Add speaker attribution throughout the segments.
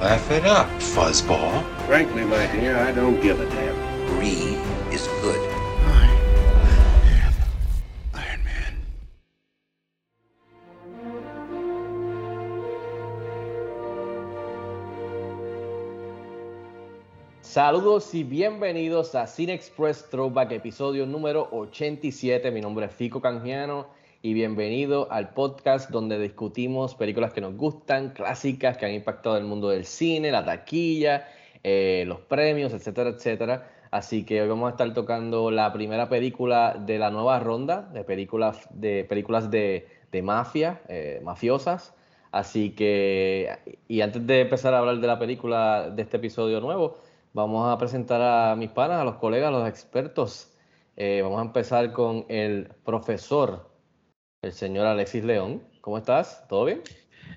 Speaker 1: Laugh it up, fuzzball.
Speaker 2: Frankly, my dear, I don't give a damn.
Speaker 1: Brie is good.
Speaker 3: Iron Man.
Speaker 4: Saludos y bienvenidos a Cine Express Throwback, episodio número 87. Mi nombre es Fico Canjiano y bienvenido al podcast donde discutimos películas que nos gustan, clásicas que han impactado el mundo del cine, la taquilla, eh, los premios, etcétera, etcétera. Así que hoy vamos a estar tocando la primera película de la nueva ronda de películas de, películas de, de mafia, eh, mafiosas. Así que, y antes de empezar a hablar de la película de este episodio nuevo, vamos a presentar a mis panas, a los colegas, a los expertos. Eh, vamos a empezar con el profesor, el señor Alexis León. ¿Cómo estás? ¿Todo bien?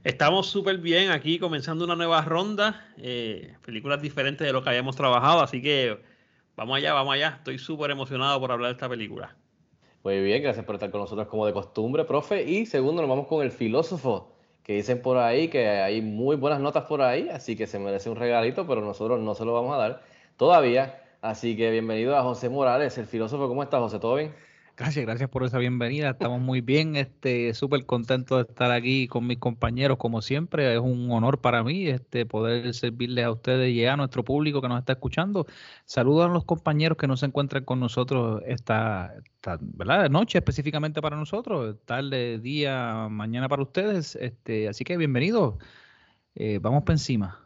Speaker 5: Estamos súper bien aquí, comenzando una nueva ronda, eh, películas diferentes de lo que habíamos trabajado, así que vamos allá, vamos allá. Estoy súper emocionado por hablar de esta película.
Speaker 4: Muy bien, gracias por estar con nosotros como de costumbre, profe. Y segundo, nos vamos con el filósofo, que dicen por ahí que hay muy buenas notas por ahí, así que se merece un regalito, pero nosotros no se lo vamos a dar todavía. Así que bienvenido a José Morales, el filósofo. ¿Cómo estás, José? ¿Todo bien?
Speaker 6: Gracias, gracias por esa bienvenida. Estamos muy bien, este, súper contentos de estar aquí con mis compañeros, como siempre. Es un honor para mí este, poder servirles a ustedes y a nuestro público que nos está escuchando. Saludos a los compañeros que no se encuentran con nosotros esta, esta ¿verdad? noche, específicamente para nosotros, tarde, día, mañana para ustedes. Este, así que bienvenidos. Eh, vamos para encima.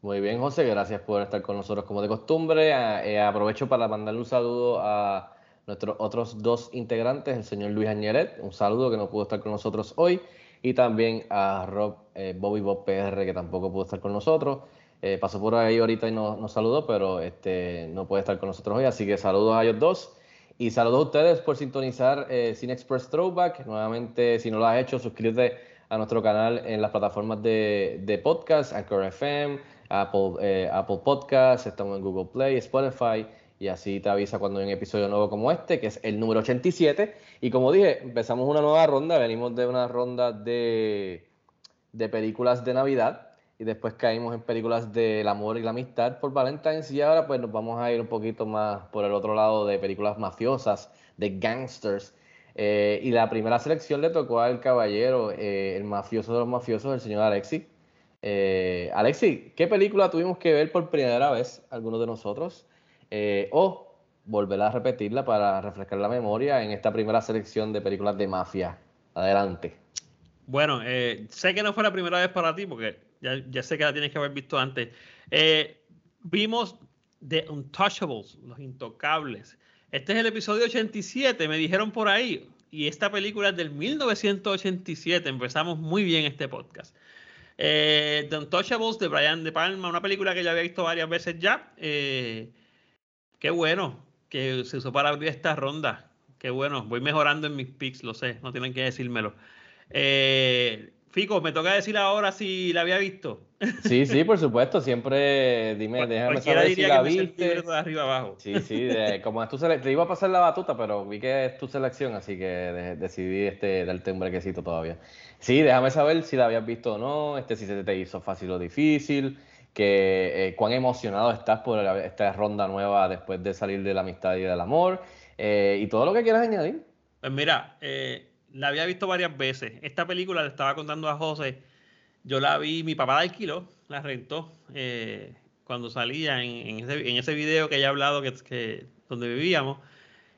Speaker 4: Muy bien, José, gracias por estar con nosotros como de costumbre. Eh, aprovecho para mandarle un saludo a nuestros otros dos integrantes, el señor Luis Añeret, un saludo que no pudo estar con nosotros hoy, y también a Rob eh, Bobby Bob PR, que tampoco pudo estar con nosotros. Eh, pasó por ahí ahorita y nos, nos saludó, pero este, no puede estar con nosotros hoy, así que saludos a ellos dos. Y saludos a ustedes por sintonizar eh, Cine Express Throwback. Nuevamente, si no lo has hecho, suscríbete a nuestro canal en las plataformas de, de podcast, Anchor FM, Apple, eh, Apple Podcasts, estamos en Google Play, Spotify, y así te avisa cuando hay un episodio nuevo como este, que es el número 87. Y como dije, empezamos una nueva ronda, venimos de una ronda de, de películas de Navidad y después caímos en películas del amor y la amistad por Valentine's y ahora pues nos vamos a ir un poquito más por el otro lado de películas mafiosas, de gangsters. Eh, y la primera selección le tocó al caballero, eh, el mafioso de los mafiosos, el señor Alexi. Eh, Alexi, ¿qué película tuvimos que ver por primera vez, algunos de nosotros? Eh, o volver a repetirla para refrescar la memoria en esta primera selección de películas de mafia. Adelante.
Speaker 5: Bueno, eh, sé que no fue la primera vez para ti, porque ya, ya sé que la tienes que haber visto antes. Eh, vimos The Untouchables, Los Intocables. Este es el episodio 87, me dijeron por ahí. Y esta película es del 1987. Empezamos muy bien este podcast. The Untouchables de Brian De Palma, una película que ya había visto varias veces ya. Qué bueno que se usó para abrir esta ronda. Qué bueno, voy mejorando en mis picks, lo sé, no tienen que decírmelo. Eh, Fico, me toca decir ahora si la había visto.
Speaker 4: Sí, sí, por supuesto. Siempre dime, déjame saber si
Speaker 5: diría
Speaker 4: la
Speaker 5: que me
Speaker 4: viste.
Speaker 5: libreto de arriba abajo.
Speaker 4: Sí, sí, de- como es tu selección, te iba a pasar la batuta, pero vi que es tu selección, así que de- decidí este, darte un brequecito todavía. Sí, déjame saber si la habías visto o no, este, si se te hizo fácil o difícil, que, eh, cuán emocionado estás por la- esta ronda nueva después de salir de la amistad y del amor, eh, y todo lo que quieras añadir.
Speaker 5: Pues mira, eh, la había visto varias veces. Esta película le estaba contando a José. Yo la vi, mi papá la alquiló, la rentó eh, cuando salía en, en ese, en ese video que ya he hablado que, que donde vivíamos.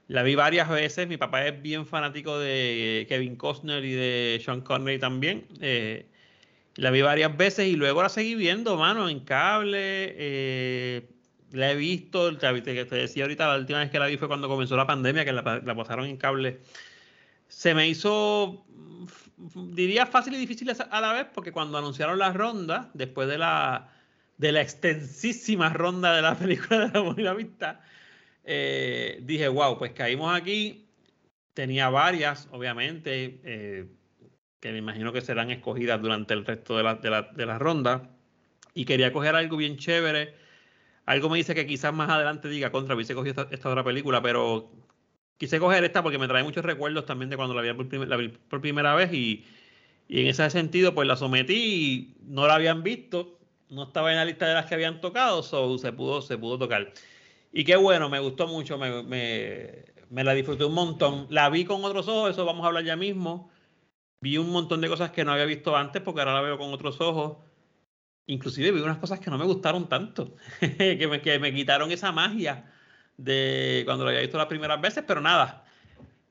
Speaker 5: La vi varias veces. Mi papá es bien fanático de Kevin Costner y de Sean Connery también. Eh, la vi varias veces y luego la seguí viendo, mano, en cable. eh, la he visto, te, te- te decía ahorita, la última vez que la vi fue cuando comenzó la pandemia, que la, la pasaron en cable. Se me hizo, mm, diría fácil y difícil a la vez, porque cuando anunciaron la ronda, después de la de la extensísima ronda de la película de la Bonita Vista, eh, dije, wow, pues caímos aquí. Tenía varias, obviamente, eh, que me imagino que serán escogidas durante el resto de la, de, la, de la ronda. Y quería coger algo bien chévere. Algo me dice que quizás más adelante diga contra, hubiese cogido esta, esta otra película, pero quise coger esta porque me trae muchos recuerdos también de cuando la vi por, primer, la vi por primera vez y, y, en ese sentido pues la sometí y no la habían visto, no estaba en la lista de las que habían tocado, so se pudo, se pudo tocar. Y qué bueno, me gustó mucho, me, me, me, la disfruté un montón. La vi con otros ojos, eso vamos a hablar ya mismo. Vi un montón de cosas que no había visto antes porque ahora la veo con otros ojos. Inclusive vi unas cosas que no me gustaron tanto, que, me, que me quitaron esa magia de cuando lo había visto las primeras veces, pero nada,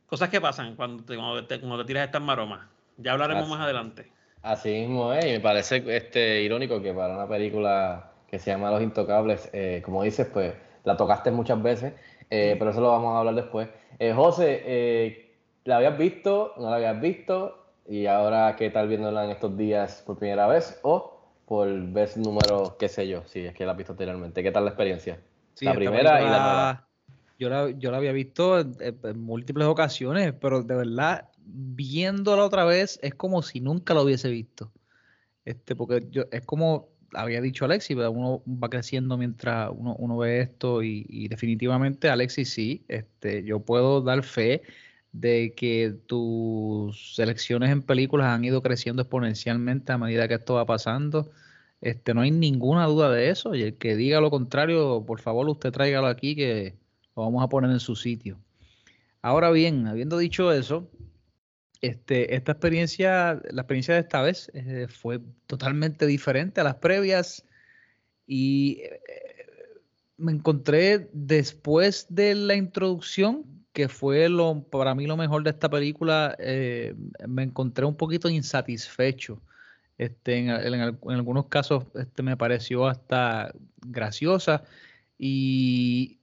Speaker 5: cosas que pasan cuando te, cuando te, cuando te tiras estas maromas. Ya hablaremos
Speaker 4: Así.
Speaker 5: más adelante.
Speaker 4: Así mismo es, y me parece este, irónico que para una película que se llama Los Intocables, eh, como dices, pues la tocaste muchas veces, eh, pero eso lo vamos a hablar después. Eh, José, ¿la habías visto? ¿No la habías visto? ¿Y ahora qué tal viéndola en estos días por primera vez? ¿O por vez número, qué sé yo, si es que la has visto anteriormente? ¿Qué tal la experiencia?
Speaker 6: Sí,
Speaker 4: la primera y la nueva.
Speaker 6: Yo la, yo la había visto en, en múltiples ocasiones, pero de verdad, viéndola otra vez, es como si nunca lo hubiese visto. Este, porque yo, es como había dicho Alexis, ¿verdad? uno va creciendo mientras uno, uno ve esto y, y, definitivamente Alexis sí, este, yo puedo dar fe de que tus selecciones en películas han ido creciendo exponencialmente a medida que esto va pasando. Este, no hay ninguna duda de eso. Y el que diga lo contrario, por favor, usted tráigalo aquí que lo vamos a poner en su sitio. Ahora bien, habiendo dicho eso, este, esta experiencia, la experiencia de esta vez eh, fue totalmente diferente a las previas y eh, me encontré después de la introducción, que fue lo, para mí lo mejor de esta película, eh, me encontré un poquito insatisfecho. Este, en, algunos casos este, me pareció hasta graciosa y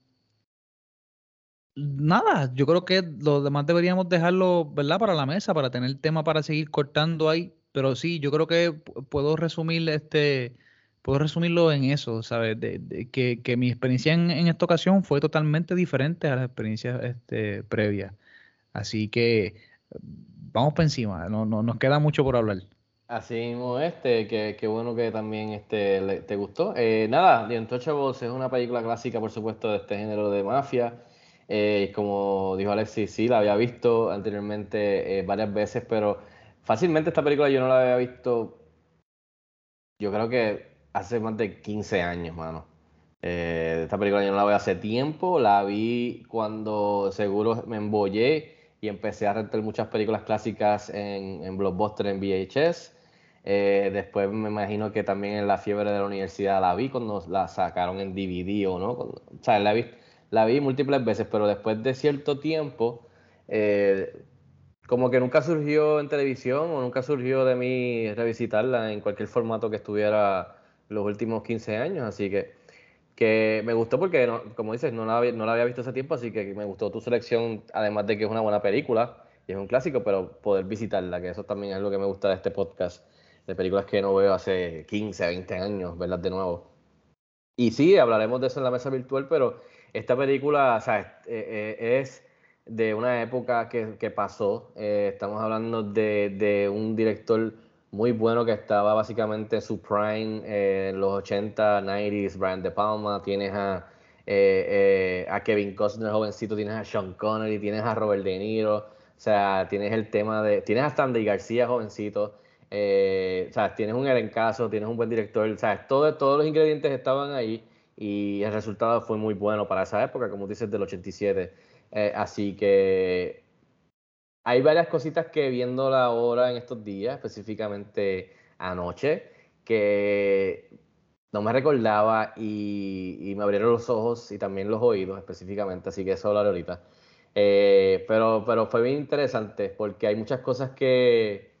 Speaker 6: nada, yo creo que lo demás deberíamos dejarlo, ¿verdad? Para la mesa, para tener tema para seguir cortando ahí, pero sí, yo creo que puedo resumir este, puedo resumirlo en eso, ¿sabes? De, que, que, mi experiencia en, en, esta ocasión fue totalmente diferente a las experiencias este, previas. Así que vamos para encima, no, no, nos queda mucho por hablar.
Speaker 4: Así mismo, este, que, que bueno que también este, le, te gustó. Eh, nada, The Untouchables es una película clásica, por supuesto, de este género de mafia. Eh, como dijo Alexis, sí, la había visto anteriormente eh, varias veces, pero fácilmente esta película yo no la había visto, yo creo que hace más de 15 años, mano. Eh, esta película yo no la veo hace tiempo, la vi cuando seguro me embollé y empecé a rentar muchas películas clásicas en, en Blockbuster, en VHS. Eh, después me imagino que también en la fiebre de la universidad la vi cuando la sacaron en DVD o no. Cuando, o sea, la vi, la vi múltiples veces, pero después de cierto tiempo, eh, como que nunca surgió en televisión o nunca surgió de mí revisitarla en cualquier formato que estuviera los últimos 15 años. Así que, que me gustó porque, no, como dices, no la, había, no la había visto hace tiempo, así que me gustó tu selección, además de que es una buena película y es un clásico, pero poder visitarla, que eso también es lo que me gusta de este podcast de películas que no veo hace 15, 20 años, verlas de nuevo. Y sí, hablaremos de eso en la mesa virtual, pero esta película o sea, es de una época que, que pasó. Eh, estamos hablando de, de, un director muy bueno que estaba básicamente en su prime eh, en los 80, 90s, Brian De Palma, tienes a, eh, a Kevin Costner jovencito, tienes a Sean Connery, tienes a Robert De Niro, o sea, tienes el tema de, tienes a Sandy García jovencito, eh, o sea, tienes un elencazo, tienes un buen director, o sea, todo, todos los ingredientes estaban ahí y el resultado fue muy bueno para esa época, como dices, del 87. Eh, así que hay varias cositas que viéndola ahora en estos días, específicamente anoche, que no me recordaba y, me abrieron los ojos y también los oídos específicamente, así que eso hablaré ahorita. Eh, pero, pero fue bien interesante porque hay muchas cosas que,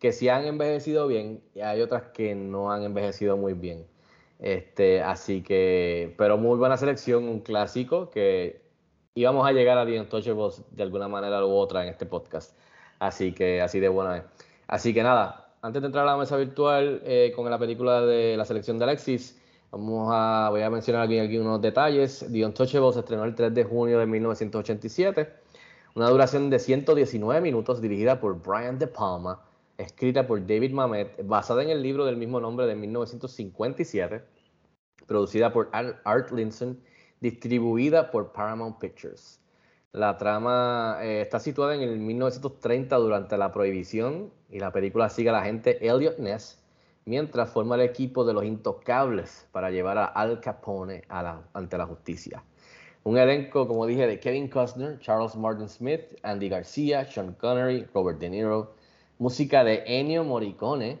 Speaker 4: que sí han envejecido bien y hay otras que no han envejecido muy bien. Este, así que, pero muy buena selección, un clásico que íbamos a llegar a The Untouchables de alguna manera u otra en este podcast. Así que, así de buena es. Así que nada, antes de entrar a la mesa virtual eh, con la película de la selección de Alexis, Vamos a, voy a mencionar aquí, aquí unos detalles. The Untouchable se estrenó el 3 de junio de 1987. Una duración de 119 minutos, dirigida por Brian De Palma, escrita por David Mamet, basada en el libro del mismo nombre de 1957, producida por Art Linson, distribuida por Paramount Pictures. La trama eh, está situada en el 1930 durante la prohibición y la película sigue a la agente Elliot Ness mientras forma el equipo de los intocables para llevar a Al Capone ante la justicia. Un elenco, como dije, de Kevin Costner, Charles Martin Smith, Andy García, Sean Connery, Robert De Niro, música de Ennio Morricone,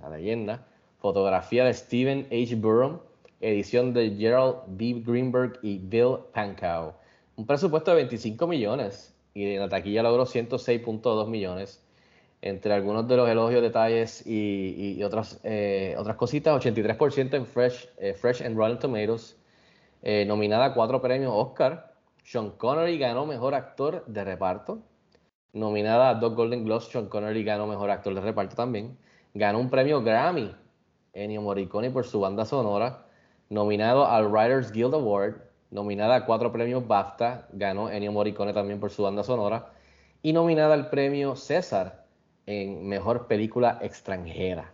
Speaker 4: la leyenda, fotografía de Steven H. Burham, edición de Gerald B. Greenberg y Bill Pankow un presupuesto de 25 millones y en la taquilla logró 106.2 millones. Entre algunos de los elogios, detalles y, otras, eh, otras cositas, 83% en Fresh, eh, Fresh and Rotten Tomatoes, eh, nominada a cuatro premios Oscar. Sean Connery ganó Mejor Actor de Reparto. Nominada a dos Golden Globes, Sean Connery ganó Mejor Actor de Reparto también. Ganó un premio Grammy, Ennio Morricone por su banda sonora. Nominado al Writers Guild Award nominada a cuatro premios BAFTA, ganó Ennio Morricone también por su banda sonora, y nominada al premio César en Mejor Película Extranjera.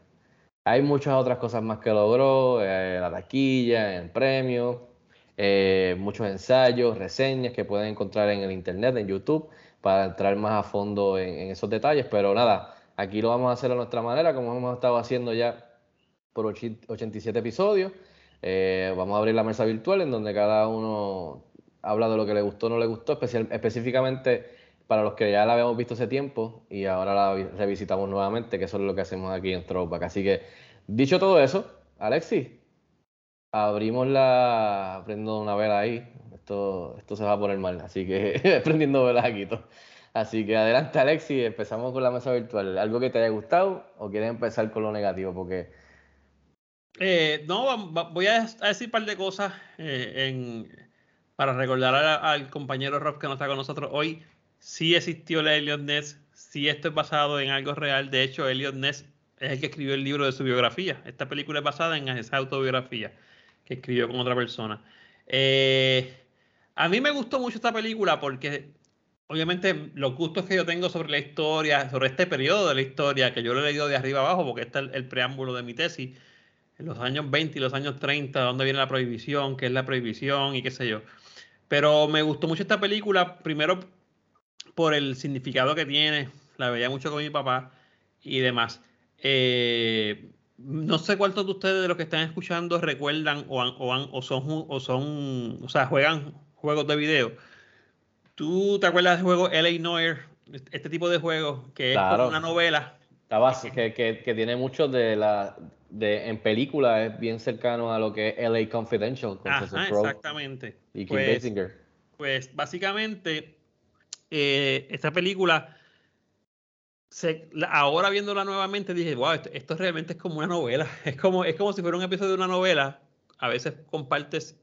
Speaker 4: Hay muchas otras cosas más que logró, eh, la taquilla, el premio, eh, muchos ensayos, reseñas que pueden encontrar en el internet, en YouTube, para entrar más a fondo en, en esos detalles, pero nada, aquí lo vamos a hacer a nuestra manera, como hemos estado haciendo ya por 87 episodios. Eh, vamos a abrir la mesa virtual en donde cada uno habla de lo que le gustó o no le gustó, especial, específicamente para los que ya la habíamos visto hace tiempo y ahora la revisitamos nuevamente, que eso es lo que hacemos aquí en Throwback. Así que, dicho todo eso, Alexis, abrimos la. prendo una vela ahí. Esto, esto se va a poner mal, así que prendiendo velas aquí. Así que adelante, Alexis, empezamos con la mesa virtual. ¿Algo que te haya gustado o quieres empezar con lo negativo? Porque
Speaker 5: eh, no, voy a decir un par de cosas eh, para recordar al compañero Rob que no está con nosotros hoy. Sí existió la Elliot Ness, sí esto es basado en algo real. De hecho, Elliot Ness es el que escribió el libro de su biografía. Esta película es basada en esa autobiografía que escribió con otra persona. Eh, a mí me gustó mucho esta película porque obviamente los gustos que yo tengo sobre la historia, sobre este periodo de la historia, que yo lo he leído de arriba abajo porque este es el preámbulo de mi tesis, en los años 20 y los años 30, dónde viene la prohibición, qué es la prohibición y qué sé yo. Pero me gustó mucho esta película, primero por el significado que tiene, la veía mucho con mi papá y demás. Eh, no sé cuántos de ustedes de los que están escuchando recuerdan o, o, son, o son, o sea, juegan juegos de video. ¿Tú te acuerdas del juego L.A. Noir? Este tipo de juego que es como una novela.
Speaker 4: que, que, que, tiene mucho de la de, en película es bien cercano a lo que es LA Confidential
Speaker 5: con Exactamente.
Speaker 4: Y Kim pues, Basinger.
Speaker 5: Pues básicamente, eh, esta película, se, ahora viéndola nuevamente, dije, wow, esto, realmente es como una novela. Es como, es como si fuera un episodio de una novela, a veces con partes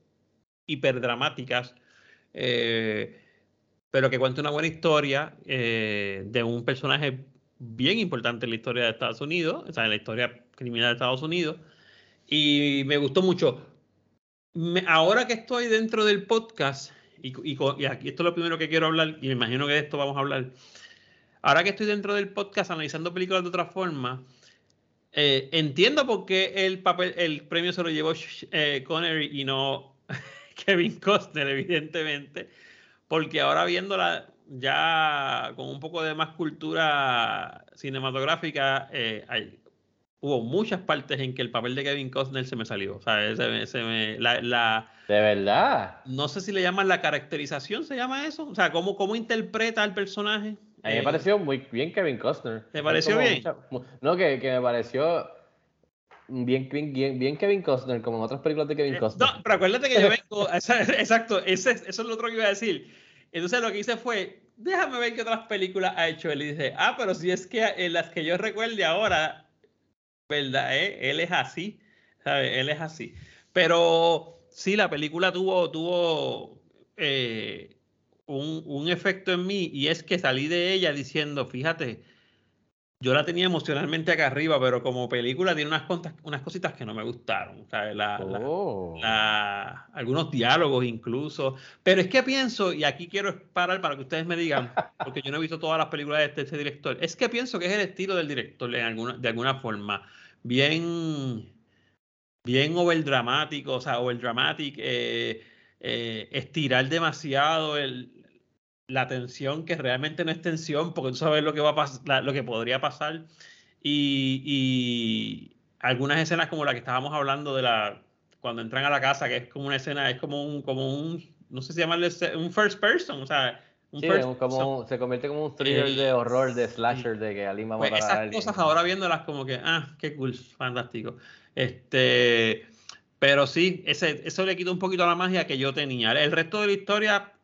Speaker 5: hiperdramáticas, eh, pero que cuenta una buena historia eh, de un personaje bien importante en la historia de Estados Unidos, o sea, en la historia criminal de Estados Unidos. Y me gustó mucho. ahora que estoy dentro del podcast, y, aquí esto es lo primero que quiero hablar, y me imagino que de esto vamos a hablar. Ahora que estoy dentro del podcast analizando películas de otra forma, eh, entiendo por qué el, papel, el premio se lo llevó eh, Connery y no Kevin Costner, evidentemente, porque ahora viéndola ya con un poco de más cultura cinematográfica, eh, hubo muchas partes en que el papel de Kevin Costner se me salió. O sea, se me, la,
Speaker 4: de verdad.
Speaker 5: No sé si le llaman la caracterización, ¿se llama eso? O sea, ¿cómo, cómo interpreta al personaje?
Speaker 4: A mí me eh, pareció muy bien Kevin Costner.
Speaker 5: ¿Te pareció bien?
Speaker 4: no, que, que, me pareció bien, bien, bien, Kevin Costner, como en otras películas de Kevin eh, Costner.
Speaker 5: No, pero acuérdate que yo vengo. exacto, ese, eso es lo otro que iba a decir. Entonces lo que hice fue, déjame ver qué otras películas ha hecho él. Y dice, ah, pero si es que en las que yo recuerde ahora, ¿verdad? ¿Eh? Él es así. Él es así. Pero sí, la película tuvo, tuvo eh, un, efecto en mí y es que salí de ella diciendo, fíjate, yo la tenía emocionalmente acá arriba, pero como película tiene unas, unas cositas que no me gustaron.
Speaker 4: Oh.
Speaker 5: algunos diálogos incluso. Pero es que pienso, y aquí quiero parar para que ustedes me digan, porque yo no he visto todas las películas de este, este director, es que pienso que es el estilo del director en alguna, de alguna forma. Bien, bien overdramático, o sea, overdramatic, eh, eh, estirar demasiado el, la tensión que realmente no es tensión, porque tú sabes lo que va a pasar, lo que podría pasar. Y, algunas escenas como la que estábamos hablando de la cuando entran a la casa, que es como una escena, es como un, como un, no sé si llamarle un first person, o sea, un
Speaker 4: sí, como, se convierte como un thriller de horror, de slasher, de que alguien va a
Speaker 5: pues
Speaker 4: matar
Speaker 5: esas cosas ahora viéndolas como que, ah, qué cool, fantástico. Este, pero sí, ese, eso le quita un poquito la magia que yo tenía. El resto de la historia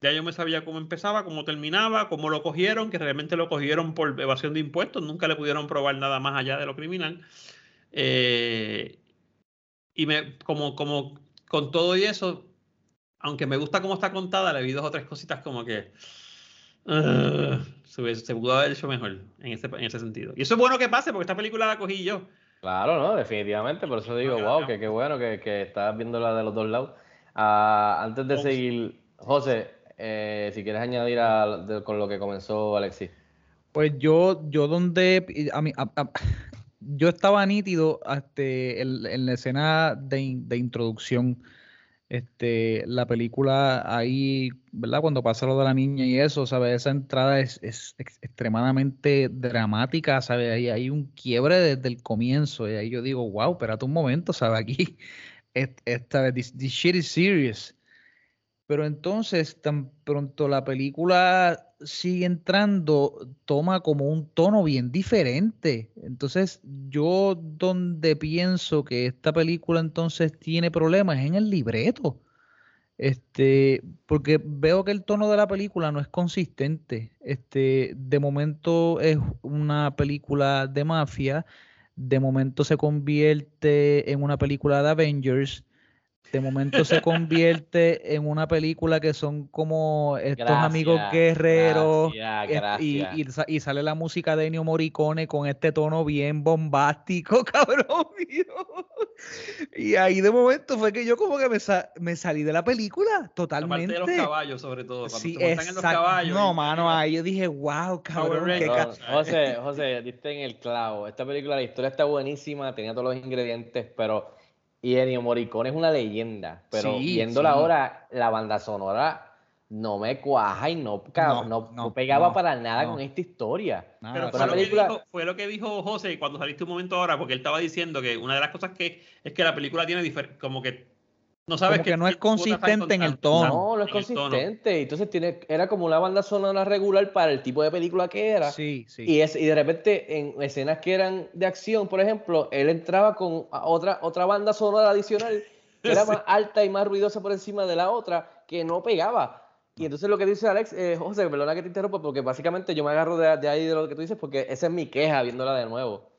Speaker 5: ya yo me sabía cómo empezaba, cómo terminaba, cómo lo cogieron, que realmente lo cogieron por evasión de impuestos, nunca le pudieron probar nada más allá de lo criminal. Eh, y me, como, como con todo y eso, aunque me gusta cómo está contada, le vi dos o tres cositas como que se, pudo haber hecho mejor en ese, en ese sentido. Y eso es bueno que pase, porque esta película la cogí yo.
Speaker 4: Claro, no, definitivamente, por eso digo, wow, que qué bueno que, que estás viendo la de los dos lados. Ah, antes de seguir, José, eh, si quieres añadir con lo que comenzó Alexis.
Speaker 6: Pues yo, yo donde a mí, yo estaba nítido este, en, la escena de, introducción. Este, la película ahí, ¿verdad? Cuando pasa lo de la niña y eso, ¿sabes? Esa entrada es, extremadamente dramática, ¿sabes? Ahí hay un quiebre desde el comienzo y ahí yo digo, wow, espérate un momento, ¿sabes? Aquí, esta vez, this shit is serious. Pero entonces, tan pronto la película sigue entrando, toma como un tono bien diferente. Entonces, yo donde pienso que esta película entonces tiene problemas es en el libreto. Este, porque veo que el tono de la película no es consistente. Este, de momento es una película de mafia, de momento se convierte en una película de Avengers de momento se convierte en una película que son como estos amigos guerreros Y, y, sale la música de Ennio Morricone con este tono bien bombástico, cabrón mío. Y ahí de momento fue que yo como que me, me salí de la película totalmente.
Speaker 5: La de los caballos sobre todo, cuando sí, se en los caballos.
Speaker 6: No, mano, ahí yo dije, wow, cabrón. Qué
Speaker 4: José, José, diste en el clavo. Esta película, la historia está buenísima, tenía todos los ingredientes, pero y Ennio Morricone es una leyenda, pero viéndola ahora, la banda sonora no me cuaja y no, no, pegaba para nada con esta historia.
Speaker 5: Pero fue lo, dijo, fue lo, que dijo, José cuando saliste un momento ahora, porque él estaba diciendo que una de las cosas que es que la película tiene como que no sabes
Speaker 6: que, no es consistente en el tono.
Speaker 4: No, no es consistente. Entonces tiene, era como una banda sonora regular para el tipo de película que era.
Speaker 6: Sí, sí.
Speaker 4: Y, es, y de repente en escenas que eran de acción, por ejemplo, él entraba con otra, otra banda sonora adicional que era más alta y más ruidosa por encima de la otra, que no pegaba. Y entonces lo que dice Alex, eh, José, perdona que te interrumpa, porque básicamente yo me agarro de, de ahí de lo que tú dices, porque esa es mi queja viéndola de nuevo.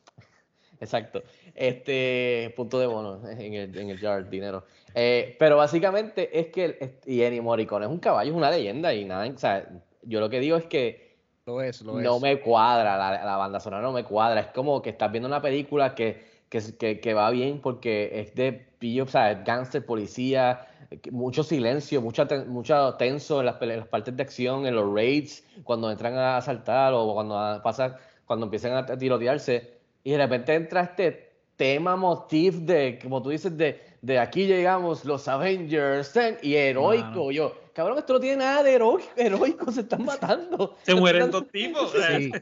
Speaker 4: Exacto. Este punto de bono en el, en el jar, dinero. Eh, pero básicamente es que, y Ennio Morricone es un caballo, es una leyenda y nada, o sea, yo lo que digo es que
Speaker 6: lo es, lo
Speaker 4: no me cuadra, la, la, banda sonora no me cuadra, es como que estás viendo una película que, que, que va bien porque es de pillo, o sea, gangster, policía, mucho silencio, mucho, mucho tenso en las, en las, partes de acción, en los raids, cuando entran a asaltar o cuando pasa, cuando empiezan a tirotearse, y de repente entra este tema motif de, como tú dices, de de aquí llegamos los Avengers y heroico. Yo, cabrón, esto no tiene nada de heroico, se están matando.
Speaker 5: Se mueren dos tipos.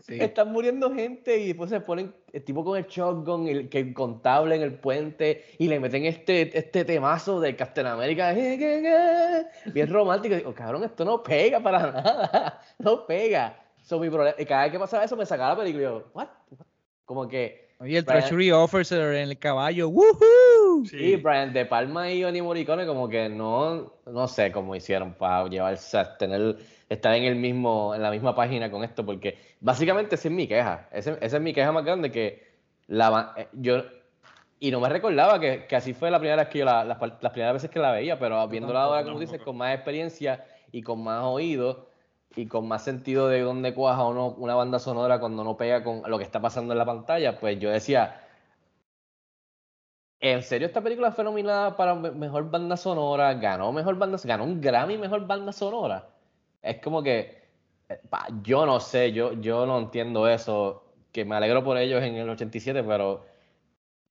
Speaker 4: Están muriendo gente y después se ponen el tipo con el shotgun, el, que contable en el puente y le meten este, este temazo de Captain America bien romántico. Digo, cabrón, esto no pega para nada, no pega. So, mi problema, y cada vez que pasaba eso me sacaba la película y yo, ¿what? Como que
Speaker 6: y el Treasury Officer en el caballo, ¡woohoo!
Speaker 4: Sí, Brian De Palma y Oni Morricone como que no, no sé cómo hicieron para llevarse a tener, estar en el mismo, en la misma página con esto, porque básicamente esa es mi queja, esa, es mi queja más grande que la, eh, yo, y no me recordaba que, que así fue la primera vez que yo, la, las, primeras veces que la veía, pero viéndola ahora, como dices, con más experiencia y con más oído, y con más sentido de dónde cuaja una banda sonora cuando no pega con lo que está pasando en la pantalla, pues yo decía, ¿en serio esta película fue nominada para me- mejor banda sonora? ¿Ganó mejor banda ganó un Grammy mejor banda sonora? Es como que, eh, yo no sé, yo, yo no entiendo eso, que me alegro por ellos en el 87, pero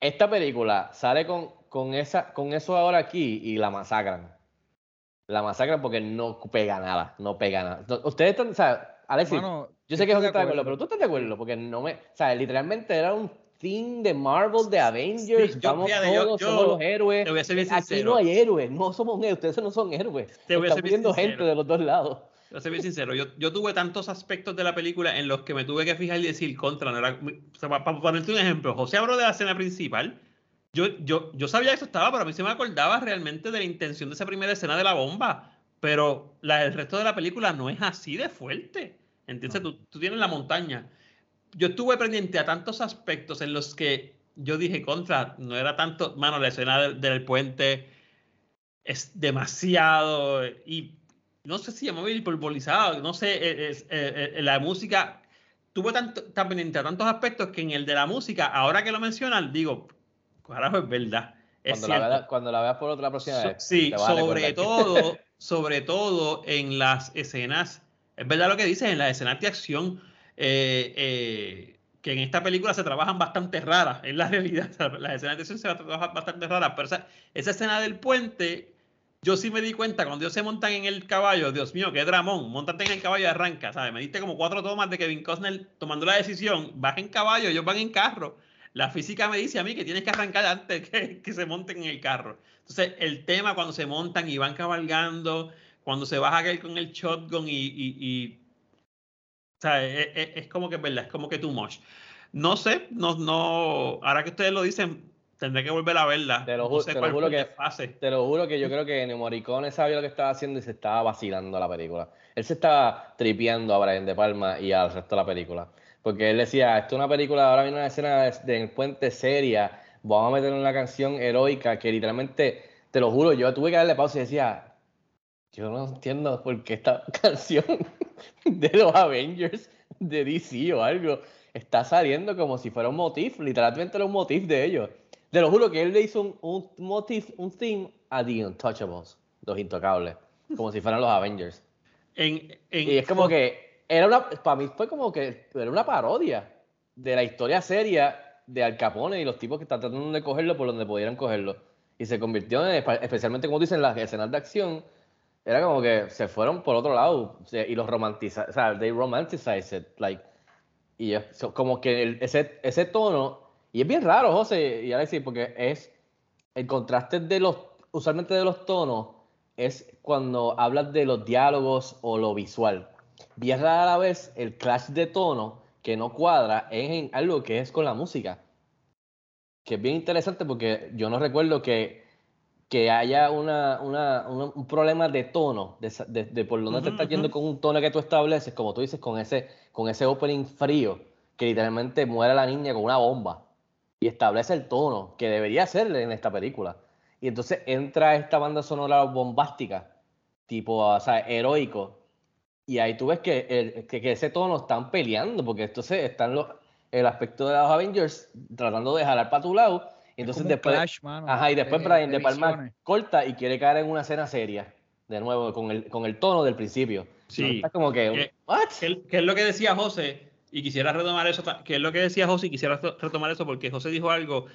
Speaker 4: esta película sale con, con, esa, con eso ahora aquí y la masacran. La masacran porque no pega nada, no pega nada. Ustedes están, o sea, Alexis,
Speaker 6: Mano,
Speaker 4: yo sé que
Speaker 6: de
Speaker 4: está de acuerdo, pero tú estás de acuerdo, porque no me, o sea, literalmente era un theme de Marvel, de Avengers,
Speaker 5: Sí, yo-
Speaker 4: vamos
Speaker 5: fíjate, yo-
Speaker 4: todos,
Speaker 5: yo
Speaker 4: somos los héroes.
Speaker 5: te voy a ser bien
Speaker 4: Aquí
Speaker 5: sincero.
Speaker 4: no hay héroes, no somos héroes, ustedes no son héroes.
Speaker 5: Te voy a ser bien
Speaker 4: gente
Speaker 5: sincero.
Speaker 4: de los dos lados.
Speaker 5: Voy a ser bien sincero, yo, yo tuve tantos aspectos de la película en los que me tuve que fijar y decir contra. No era, o sea, para, para ponerte un ejemplo, José habló de la escena principal. Yo, yo, yo sabía que eso estaba, pero a mí se me acordaba realmente de la intención de esa primera escena de la bomba. Pero la, el resto de la película no es así de fuerte. ¿Entiendes? Tú, tú tienes la montaña. Yo estuve pendiente a tantos aspectos en los que yo dije contra, no era tanto, mano, la escena del, del puente es demasiado y no sé si llamaba hiperbolizado, no sé, eh, es- eh, eh, la música tuvo tanto, tan pendiente a tantos aspectos que en el de la música, ahora que lo mencionan, digo, carajo, es verdad. Es
Speaker 4: Cuando la, veas, cuando la veas por otra próxima
Speaker 5: So-
Speaker 4: vez.
Speaker 5: sí, sobre
Speaker 4: que-
Speaker 5: todo, sobre todo en las escenas, es verdad lo que dices, en las escenas de acción, eh, eh, que en esta película se trabajan bastante raras, en la realidad, las escenas de acción se trabajan bastante raras, pero esa, esa escena del puente, yo sí me di cuenta cuando ellos se montan en el caballo, Dios mío, qué dramón, montate en el caballo y arranca, ¿sabes? Me diste como cuatro tomas de Kevin Costner tomando la decisión, vas en caballo, ellos van en carro. La física me dice a mí que tienes que arrancar antes que, que se monten en el carro. Entonces, el tema cuando se montan y van cabalgando, cuando se baja aquel con el shotgun y, y, y- o sea, es, es- es como que es verdad, es como que too much. No sé, no, no, ahora que ustedes lo dicen, tendré que volver a verla.
Speaker 4: Te lo,
Speaker 5: no
Speaker 4: ju-
Speaker 5: sé
Speaker 4: te lo juro que, te lo juro que yo creo que Ennio Morricone sabía lo que estaba haciendo y se estaba vacilando la película. Él se estaba tripeando a Brian De Palma y al resto de la película. Porque él decía, esto es una película, ahora viene una escena de- del puente seria, vamos a meter una canción heroica que literalmente, te lo juro, yo tuve que darle pausa y decía, yo no entiendo por qué esta canción de los Avengers de DC o algo está saliendo como si fuera un motif, literalmente era un motif de ellos. Te lo juro que él le hizo un, un motif, un theme a The Untouchables, los intocables, como si fueran los Avengers.
Speaker 5: En, en-
Speaker 4: Y es como que era una, para mí fue como que era una parodia de la historia seria de Al Capone y los tipos que están tratando de cogerlo por donde pudieran cogerlo. Y se convirtió en, especialmente como dicen las escenas de acción, era como que se fueron por otro lado y los romantizaron, o sea, they romanticize it, like, y so- como que el- ese, ese tono, y es bien raro, José y Alexis, porque es el contraste de los, usualmente de los tonos, es cuando hablas de los diálogos o lo visual. Bien rara a la vez el clash de tono que no cuadra es en algo que es con la música. Que es bien interesante porque yo no recuerdo que, que haya una, una- una- un problema de tono, de, de- de por dónde te estás yendo con un tono que tú estableces, como tú dices, con ese, con ese opening frío, que literalmente muere la niña con una bomba y establece el tono que debería ser en esta película. Y entonces entra esta banda sonora bombástica, tipo, o sea, heroico. Y ahí tú ves que, el- que, que ese tono están peleando, porque entonces están los, el aspecto de los Avengers tratando de jalar para tu lado. Y entonces
Speaker 6: como un
Speaker 4: después,
Speaker 6: clash, mano,
Speaker 4: ajá, y después
Speaker 6: de-
Speaker 4: Brian
Speaker 6: de
Speaker 4: De Palma
Speaker 6: visiones.
Speaker 4: corta y quiere caer en una escena seria, de nuevo, con el, con el tono del principio.
Speaker 5: Sí.
Speaker 4: Está como que,
Speaker 5: ¿Qué-
Speaker 4: ¿what?
Speaker 5: ¿Qué, qué es lo que decía José? Y quisiera retomar eso, que es lo que decía José y quisiera re- retomar eso porque José dijo algo,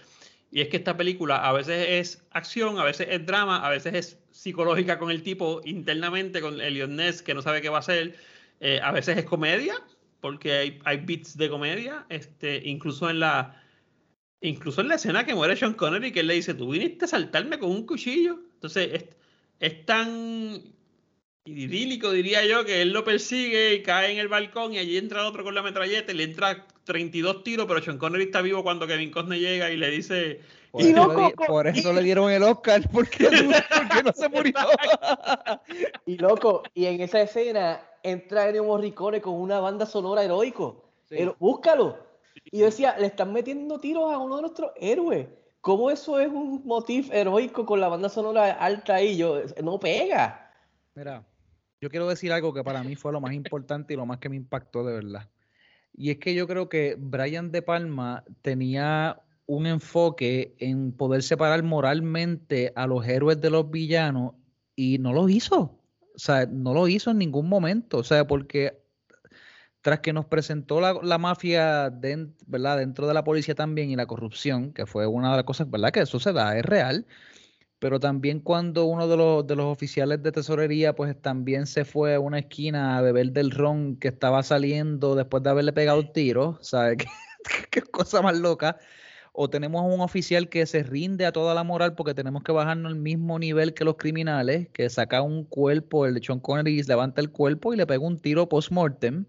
Speaker 5: y es que esta película a veces es acción, a veces es drama, a veces es psicológica con el tipo internamente, con Elliot Ness que no sabe qué va a hacer, eh, a veces es comedia, porque hay, hay beats de comedia, este, incluso en la incluso en la escena que muere Sean Connery, que él le dice, tú viniste a saltarme con un cuchillo. Entonces, es, es tan idílico, diría yo, que él lo persigue y cae en el balcón y allí entra otro con la metralleta y le entra 32 tiros, pero Sean Connery está vivo cuando Kevin Costner llega y le dice...
Speaker 6: Por,
Speaker 4: Y
Speaker 6: eso,
Speaker 4: loco,
Speaker 6: le, por eso le dieron el Oscar, porque, porque no se murió.
Speaker 4: Y loco, y en esa escena entra Ennio Morricone con una banda sonora heroico.
Speaker 6: Sí.
Speaker 4: Búscalo. Y yo decía, le están metiendo tiros a uno de nuestros héroes. ¿Cómo eso es un motif heroico con la banda sonora alta ahí? Yo, no pega.
Speaker 6: Mira, yo quiero decir algo que para mí fue lo más importante y lo más que me impactó de verdad. Y es que yo creo que Brian De Palma tenía un enfoque en poder separar moralmente a los héroes de los villanos y no lo hizo. O sea, no lo hizo en ningún momento. O sea, porque tras que nos presentó la, mafia ¿verdad? dentro de la policía también y la corrupción, que fue una de las cosas, ¿verdad? Que eso se da, es real. Pero también cuando uno de los, de los oficiales de tesorería, pues también se fue a una esquina a beber del ron que estaba saliendo después de haberle pegado un tiro, ¿sabes? qué cosa más loca o tenemos un oficial que se rinde a toda la moral porque tenemos que bajarnos al mismo nivel que los criminales, que saca un cuerpo, el de Sean Connery levanta el cuerpo y le pega un tiro post-mortem,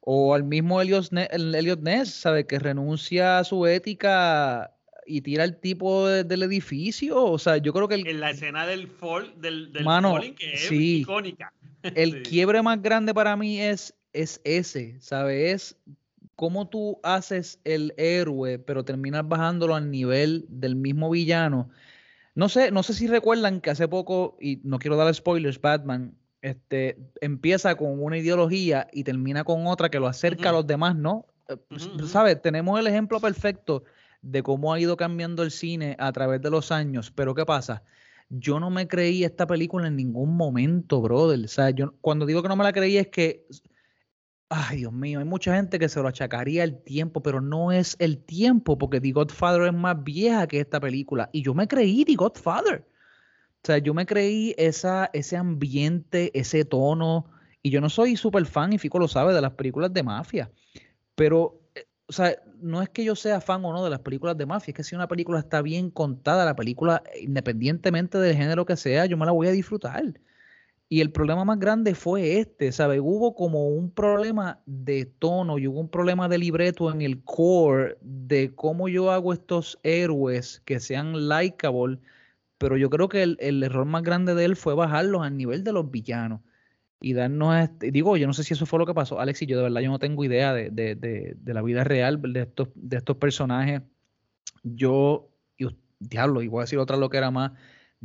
Speaker 6: o al mismo Elliot, Ness, ¿sabe? Que renuncia a su ética y tira el tipo del edificio, o sea, yo creo que...
Speaker 5: en la escena del fall, del, del
Speaker 6: falling,
Speaker 5: que es icónica.
Speaker 6: El quiebre más grande para mí es, es ese, ¿sabes? Es cómo tú haces el héroe, pero terminas bajándolo al nivel del mismo villano. No sé, no sé si recuerdan que hace poco, y no quiero dar spoilers, Batman este, empieza con una ideología y termina con otra que lo acerca a los demás, ¿no? Eh, ¿Sabes? Tenemos el ejemplo perfecto de cómo ha ido cambiando el cine a través de los años, pero ¿qué pasa? Yo no me creí esta película en ningún momento, brother. O sea, yo cuando digo que no me la creí es que Ay, Dios mío, hay mucha gente que se lo achacaría el tiempo, pero no es el tiempo, porque The Godfather es más vieja que esta película. Y yo me creí The Godfather. O sea, yo me creí esa, ese ambiente, ese tono. Y yo no soy súper fan, y Fico lo sabe, de las películas de mafia. Pero, eh, o sea, no es que yo sea fan o no de las películas de mafia, es que si una película está bien contada, la película, independientemente del género que sea, yo me la voy a disfrutar. Y el problema más grande fue este, ¿sabes? Hubo como un problema de tono y hubo un problema de libreto en el core de cómo yo hago estos héroes que sean likeable, pero yo creo que el, error más grande de él fue bajarlos al nivel de los villanos y darnos, este, digo, yo no sé si eso fue lo que pasó, Alex, y yo de verdad yo no tengo idea de, de, de, de la vida real de estos, de estos personajes. Yo, y, diablo, y voy a decir otra lo que era más,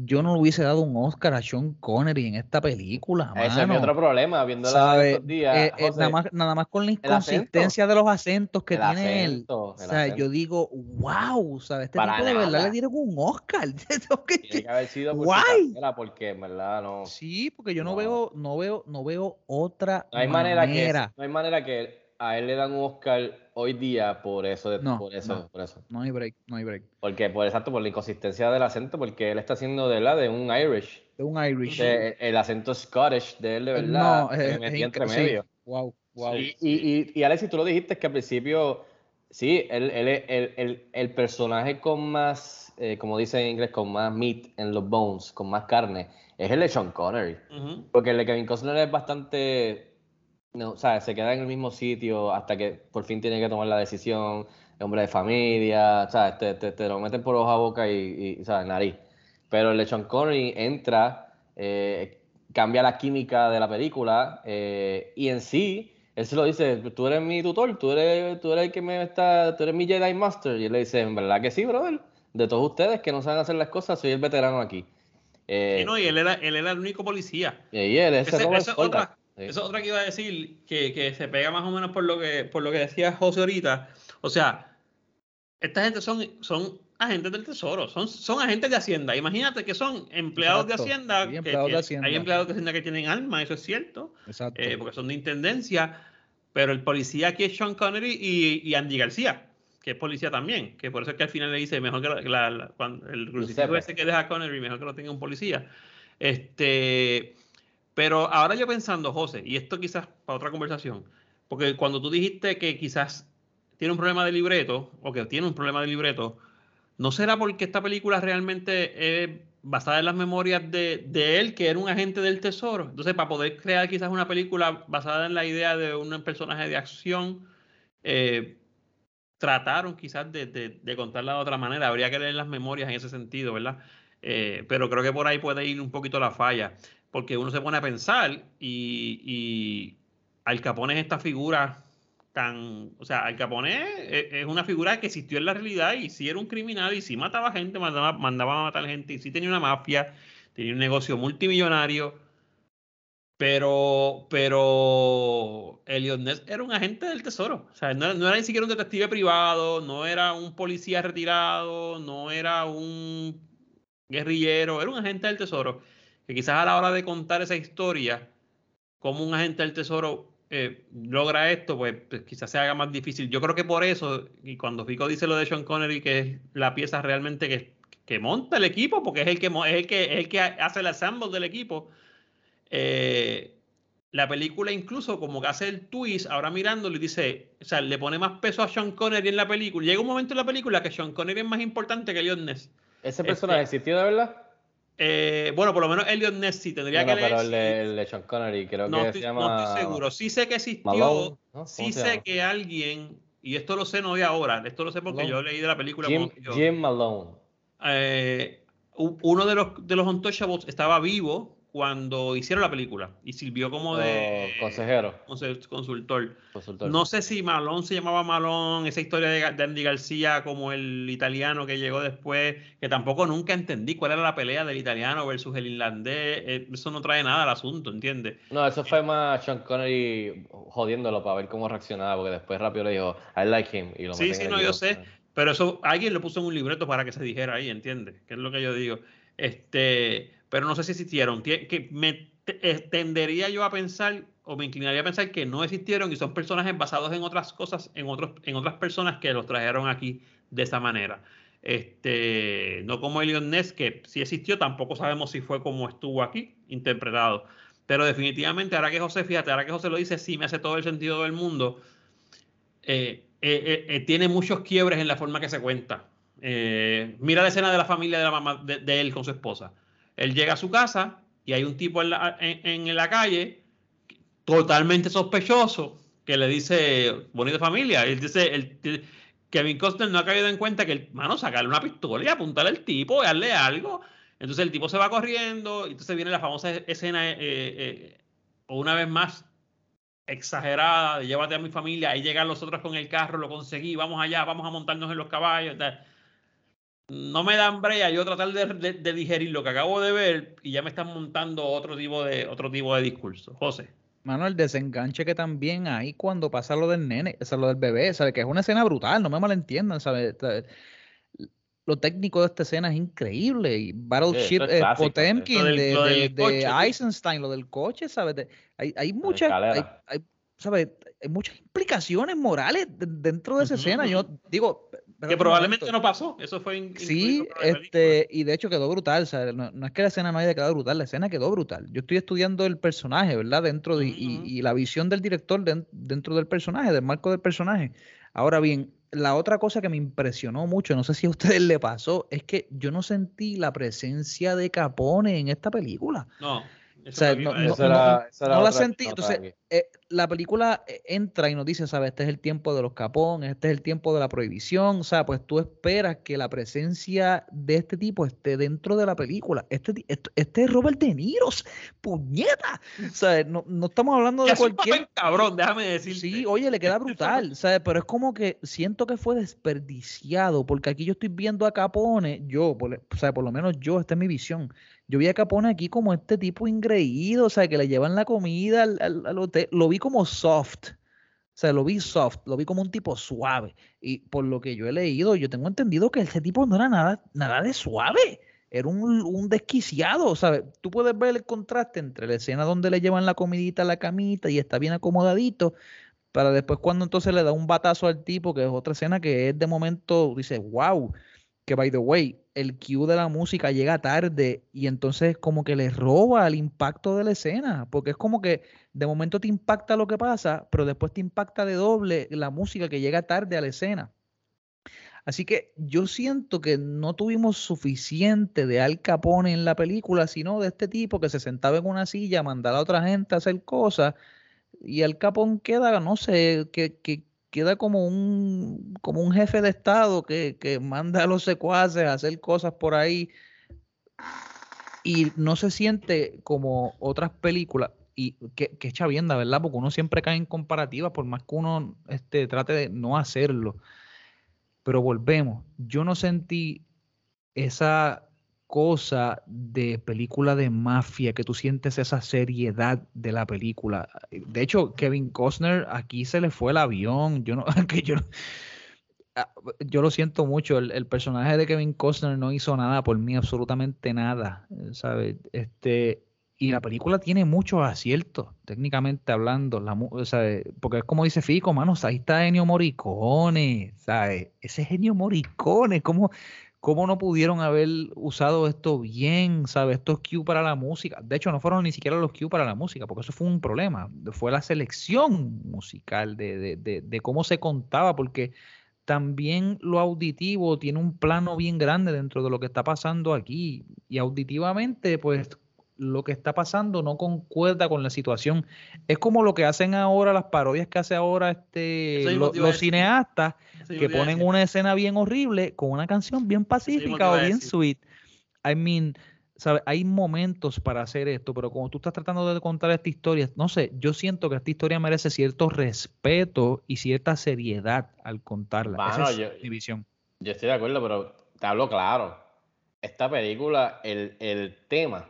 Speaker 6: yo no le hubiese dado un Oscar a Sean Connery en esta película.
Speaker 4: Ese es mi otro problema, viéndola estos días.
Speaker 6: Eh, eh, nada, más, nada más con la inconsistencia de los acentos que tiene él. o sea, yo digo, wow, ¿sabes? Este tipo de verdad le dieron un Oscar.
Speaker 4: Tiene que haber sido por Guay. porque en verdad no.
Speaker 6: Sí, porque yo no, veo, no veo, no veo otra
Speaker 4: no hay manera. que, no hay manera que a él le dan un Oscar hoy día por eso,
Speaker 6: no,
Speaker 4: por eso,
Speaker 6: no,
Speaker 4: por eso.
Speaker 6: No hay break, no hay break.
Speaker 4: Porque, por exacto, por la inconsistencia del acento, porque él está haciendo de la de un Irish.
Speaker 6: De un Irish.
Speaker 4: el acento Scottish de él, de verdad. No, es, entre medio.
Speaker 6: Wow, wow.
Speaker 4: Y, y, y, Alex, tú lo dijiste que al principio, sí, él, él, el, el, personaje con más, eh, como dice en inglés, con más meat en los bones, con más carne, es el de Sean Connery. Porque el de Kevin Costner es bastante no, o sea, se queda en el mismo sitio hasta que por fin tiene que tomar la decisión, hombre de familia, o te, te, lo meten por hoja a boca y, y ¿sabes? nariz. Pero el Lechon Connery entra, eh, cambia la química de la película eh, y en sí, él se lo dice, tú eres mi tutor, tú eres, tú eres el que me está, tú eres mi Jedi Master. Y él le dice, en verdad que sí, brother. De todos ustedes que no saben hacer las cosas, soy el veterano aquí.
Speaker 5: Eh, no, y él era, él era el único policía.
Speaker 4: Y él, ese,
Speaker 5: ese, otra, eso es otra que iba a decir, que, se pega más o menos por lo que, por lo que decía José ahorita. O sea, esta gente son, son agentes del tesoro, son, son agentes de Hacienda. Imagínate que son empleados de Hacienda. Hay empleados, de Hacienda. hay empleados de Hacienda que tienen alma, eso es cierto. Eh, porque son de intendencia. Pero el policía aquí es Sean Connery y, Andy García, que es policía también. Que por eso es que al final le dice, mejor que la, cuando el crucifijo ese que deja Connery, mejor que lo tenga un policía. Este. Pero ahora yo pensando, José, y esto quizás para otra conversación, porque cuando tú dijiste que quizás tiene un problema de libreto, o que tiene un problema de libreto, ¿no será porque esta película realmente es basada en las memorias de, él, que era un agente del tesoro? Entonces, para poder crear quizás una película basada en la idea de un personaje de acción, eh, trataron quizás de, contarla de otra manera. Habría que leer las memorias en ese sentido, ¿verdad? Eh, pero creo que por ahí puede ir un poquito la falla porque uno se pone a pensar y, y Al Capone es esta figura tan, o sea, Al Capone es, una figura que existió en la realidad y sí era un criminal y sí mataba gente, mandaba, mandaba a matar gente y sí tenía una mafia, tenía un negocio multimillonario, Pero, pero Elliot Ness era un agente del tesoro. O sea, no, no, era ni siquiera un detective privado, no era un policía retirado, no era un guerrillero, era un agente del tesoro. Que quizás a la hora de contar esa historia, como un agente del tesoro eh, logra esto, pues, pues, quizás se haga más difícil. Yo creo que por eso, y cuando Fico dice lo de Sean Connery, que es la pieza realmente que, que monta el equipo, porque es el que, es el que, es el que hace el assemble del equipo eh, la película incluso como que hace el twist, ahora mirándolo y dice, o sea, le pone más peso a Sean Connery en la película. Llega un momento en la película que Sean Connery es más importante que Elliot Ness.
Speaker 4: ¿Ese personaje este, existió de verdad?
Speaker 5: Eh, bueno, por lo menos Elliot Ness sí tendría que
Speaker 4: leer. Pero el de, el de, Sean Connery creo que se llama.
Speaker 5: No estoy seguro. Sí sé que existió. Sí sé que alguien, y esto lo sé no de ahora, esto lo sé porque yo leí de la película.
Speaker 4: Jim, Jim Malone.
Speaker 5: Eh, uno de los, de los Untouchables estaba vivo cuando hicieron la película y sirvió como de
Speaker 4: oh, consejero,
Speaker 5: consultor. No sé si Malón se llamaba Malón, esa historia de, Andy García como el italiano que llegó después, que tampoco nunca entendí cuál era la pelea del italiano versus el irlandés. Eh, eso no trae nada al asunto, ¿entiendes?
Speaker 4: No, eso fue más Sean Connery jodiéndolo para ver cómo reaccionaba, porque después rápido le dijo, I like him. Y lo
Speaker 5: sí, sí, no, yo sé. Pero eso alguien lo puso en un libreto para que se dijera ahí, ¿entiendes? Que es lo que yo digo. Este pero no sé si existieron. Que me eh, tendería yo a pensar o me inclinaría a pensar que no existieron y son personajes basados en otras cosas, en, otros, en otras personas que los trajeron aquí de esa manera. Este, no como Elion Ness, que sí existió, tampoco sabemos si fue como estuvo aquí interpretado. Pero definitivamente, ahora que José, fíjate, ahora que José lo dice, sí me hace todo el sentido del mundo. Eh, eh, tiene muchos quiebres en la forma que se cuenta. mira la escena de la familia de la mamá de él con su esposa él llega a su casa y hay un tipo en la, en, la calle totalmente sospechoso que le dice, bonita familia, él dice, Kevin Costner no ha caído en cuenta que, el, mano, sacarle una pistola y apuntarle al tipo y darle algo. Entonces el tipo se va corriendo y entonces viene la famosa escena, eh, eh, una vez más, exagerada de llévate a mi familia, ahí llegan los otros con el carro, lo conseguí, vamos allá, vamos a montarnos en los caballos no me dan brea yo tratar de, de, digerir lo que acabo de ver y ya me están montando otro tipo de otro tipo de discurso. José.
Speaker 6: Mano, el desenganche que también hay cuando pasa lo del nene, o sea, lo del bebé, ¿sabes? Que es una escena brutal, no me malentiendan, ¿sabes? Lo técnico de esta escena es increíble. Y Battleship eh, Potemkin de, de, Eisenstein, lo del coche, ¿sabes? hay, hay muchas. Hay, ¿sabes? Hay muchas implicaciones morales dentro de esa escena. Yo digo,
Speaker 5: que probablemente no pasó, eso fue
Speaker 6: Sí, este, y de hecho quedó brutal, no, es que la escena no haya quedado brutal, la escena quedó brutal. Yo estoy estudiando el personaje, ¿verdad? Dentro de, y, la visión del director dentro del personaje, del marco del personaje. Ahora bien, la otra cosa que me impresionó mucho, no sé si a ustedes le pasó, es que yo no sentí la presencia de Capone en esta película.
Speaker 5: No
Speaker 6: no, la sentí. Entonces, eh, la película eh, entra y nos dice, ¿sabes? Este es el tiempo de los capones, este es el tiempo de la prohibición. O sea, pues tú esperas que la presencia de este tipo esté dentro de la película. Este, este, es Robert De Niro, puñeta. O sea, no, estamos hablando de cualquier.
Speaker 5: cabrón, déjame decir.
Speaker 6: Sí, oye, le queda brutal. ¿sabes? Pero es como que siento que fue desperdiciado, porque aquí yo estoy viendo a Capone, yo, o sea, por lo menos yo, esta es mi visión yo vi a Capone aquí como este tipo ingreído, o sea, que le llevan la comida al, hotel. Lo vi como soft. O sea, lo vi soft, lo vi como un tipo suave. Y por lo que yo he leído, yo tengo entendido que ese tipo no era nada, nada de suave. Era un, un desquiciado, ¿sabes? Tú puedes ver el contraste entre la escena donde le llevan la comidita a la camita y está bien acomodadito, para después cuando entonces le da un batazo al tipo, que es otra escena que es de momento, dice, wow, que by the way, el cue de la música llega tarde y entonces como que le roba el impacto de la escena, porque es como que de momento te impacta lo que pasa, pero después te impacta de doble la música que llega tarde a la escena. Así que yo siento que no tuvimos suficiente de Al Capone en la película, sino de este tipo que se sentaba en una silla, mandaba a otra gente a hacer cosas, y Al Capone queda, no sé, que, que, queda como un, como un jefe de Estado que, manda a los secuaces a hacer cosas por ahí y no se siente como otras películas y que, que echa bien, ¿verdad? Porque uno siempre cae en comparativa por más que uno este, trate de no hacerlo. Pero volvemos, yo no sentí esa cosa de película de mafia, que tú sientes esa seriedad de la película. De hecho, Kevin Costner aquí se le fue el avión. Yo no, que yo, ah, yo lo siento mucho. El, el, personaje de Kevin Costner no hizo nada por mí, absolutamente nada. ¿sabes? Este, y la película tiene muchos aciertos, técnicamente hablando, la, sea, porque es como dice Fico, manos, ahí está Ennio Morricone, ¿sabes? Ese genio Morricone, ¿cómo, ¿cómo no pudieron haber usado esto bien, ¿sabes? Estos cues para la música. De hecho, no fueron ni siquiera los cues para la música, porque eso fue un problema. Fue la selección musical de, de, de, de cómo se contaba, porque también lo auditivo tiene un plano bien grande dentro de lo que está pasando aquí. Y auditivamente, pues lo que está pasando no concuerda con la situación. Es como lo que hacen ahora, las parodias que hace ahora este, los cineastas, que ponen una escena bien horrible con una canción bien pacífica o bien sweet. I mean, ¿sabes? Hay momentos para hacer esto, pero como tú estás tratando de contar esta historia, no sé, yo siento que esta historia merece cierto respeto y cierta seriedad al contarla. Esa es
Speaker 4: yo,
Speaker 6: mi visión.
Speaker 4: Yo estoy de acuerdo, pero te hablo claro. Esta película, el, el tema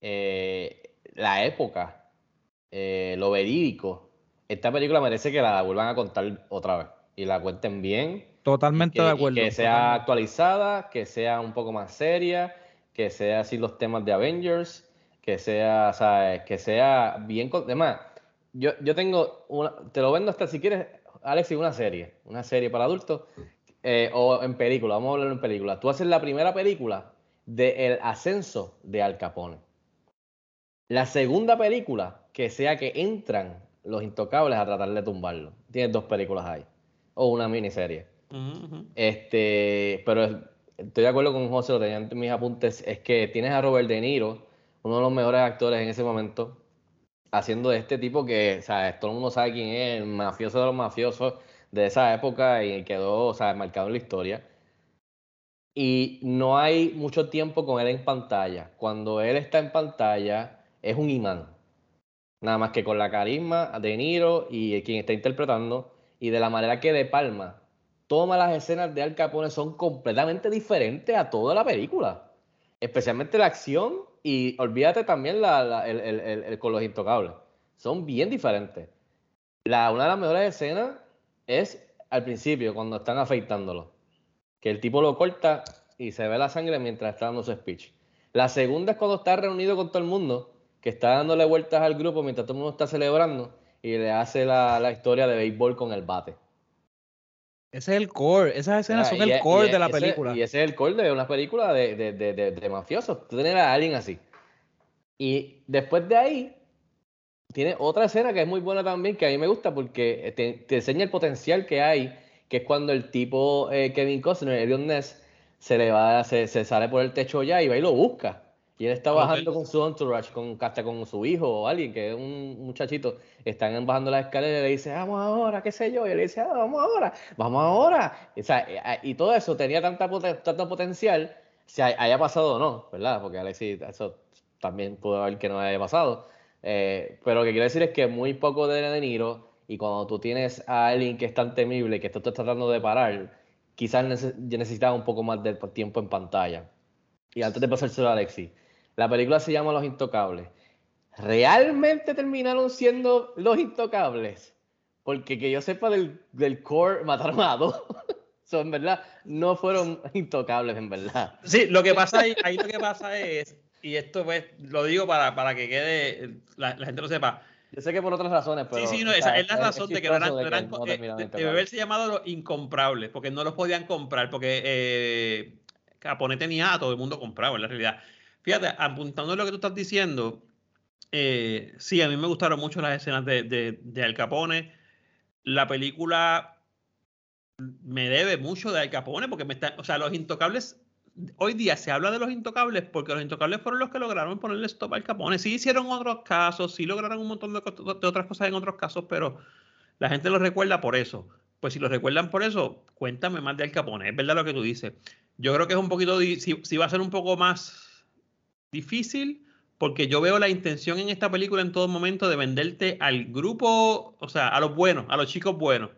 Speaker 4: eh, la época, eh, lo verídico, esta película merece que la vuelvan a contar otra vez y la cuenten bien.
Speaker 6: Totalmente de acuerdo.
Speaker 4: Que sea actualizada, que sea un poco más seria, que sea así los temas de Avengers, que sea, ¿sabes? que sea bien. Además, yo, yo tengo una, te lo vendo hasta si quieres, Alexi, una serie, una serie para adultos eh, o en película, vamos a hablar en película. Tú haces la primera película de El ascenso de Al Capone. La segunda película, que sea que entran los intocables a tratar de tumbarlo. Tienes dos películas ahí. O una miniserie. Este, pero estoy de acuerdo con José, lo tenía en mis apuntes, es que tienes a Robert De Niro, uno de los mejores actores en ese momento, haciendo de este tipo que, sea, Todo el mundo sabe quién es, el mafioso de los mafiosos de esa época y quedó, o sea, marcado en la historia. Y no hay mucho tiempo con él en pantalla. Cuando él está en pantalla, es un imán. Nada más que con la carisma de Niro y quien está interpretando y de la manera que De Palma toma las escenas de Al Capone son completamente diferentes a toda la película. Especialmente la acción y olvídate también la, el, con los intocables. Son bien diferentes. La, una de las mejores escenas es al principio, cuando están afeitándolo. Que el tipo lo corta y se ve la sangre mientras está dando su speech. La segunda es cuando está reunido con todo el mundo que está dándole vueltas al grupo mientras todo el mundo está celebrando y le hace la, la historia de béisbol con el bate.
Speaker 6: Ese es el core, esas escenas son el core de la película.
Speaker 4: Y ese es el core de una película de, de, de, de, mafiosos. Tú tienes a alguien así. Y después de ahí, tiene otra escena que es muy buena también, que a mí me gusta porque te, te enseña el potencial que hay, que es cuando el tipo eh, Kevin Costner, Elion Ness, se le va, se, se sale por el techo ya y va y lo busca. Y él está bajando con su entourage, con, hasta con su hijo o alguien que es un muchachito. Están bajando las escaleras y le dice, vamos ahora, qué sé yo. Y él dice, ah, vamos ahora, vamos ahora. O sea, eh, y todo eso tenía tanta, tanto potencial, si haya pasado o no, ¿verdad? Porque Alexis, eso también pudo haber que no haya pasado. Eh, pero lo que quiero decir es que muy poco de De Niro, y cuando tú tienes a alguien que es tan temible que tú estás tratando de parar, quizás necesitaba un poco más de tiempo en pantalla. Y antes de pasárselo a Alexis, la película se llama Los Intocables. ¿Realmente terminaron siendo Los Intocables? Porque que yo sepa del, del core mataron a dos. so, en verdad, no fueron intocables, en verdad.
Speaker 5: Sí, lo que pasa ahí, ahí lo que pasa es, y esto pues lo digo para, para que quede, la, gente lo sepa.
Speaker 4: Yo sé que por otras razones, pero.
Speaker 5: Sí, sí, no, esa es la razón de que no eran. eran de, de, haberse llamado los incomprables, porque no los podían comprar, porque eh, Capone tenía a todo el mundo comprado, en la realidad. Fíjate, apuntando a lo que tú estás diciendo, eh, sí, a mí me gustaron mucho las escenas de, Al Capone. La película me debe mucho de Al Capone porque me está, o sea, los intocables, hoy día se habla de los intocables porque los intocables fueron los que lograron ponerle stop al Capone. Sí hicieron otros casos, sí lograron un montón de, de otras cosas en otros casos, pero la gente los recuerda por eso. Pues si los recuerdan por eso, cuéntame más de Al Capone. Es verdad lo que tú dices. Yo creo que es un poquito, si, si va a ser un poco más difícil porque yo veo la intención en esta película en todo momento de venderte al grupo, o sea, a los buenos, a los chicos buenos.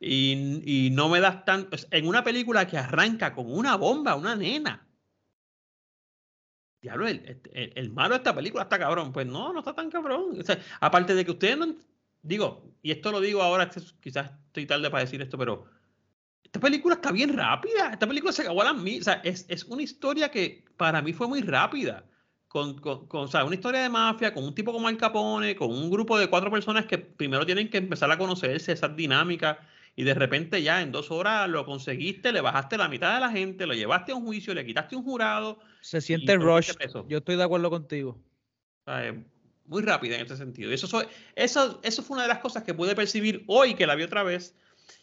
Speaker 5: Y, no me das tanto. En una película que arranca con una bomba, una nena. diablo, el, el, el, malo de esta película está cabrón. Pues no, no está tan cabrón. Aparte de que ustedes no, digo, y esto lo digo ahora, quizás estoy tarde para decir esto, pero esta película está bien rápida. Esta película se acabó a las mil. O sea, es, es, una historia que para mí fue muy rápida. Con, con, con, o sea, una historia de mafia, con un tipo como Al Capone, con un grupo de cuatro personas que primero tienen que empezar a conocerse, esas dinámicas, y de repente ya en dos horas lo conseguiste, le bajaste la mitad de la gente, lo llevaste a un juicio, le quitaste un jurado.
Speaker 6: Se siente rush. Yo estoy de acuerdo contigo.
Speaker 5: O sea, muy rápida en ese sentido. Y eso, eso, eso fue una de las cosas que pude percibir hoy que la vi otra vez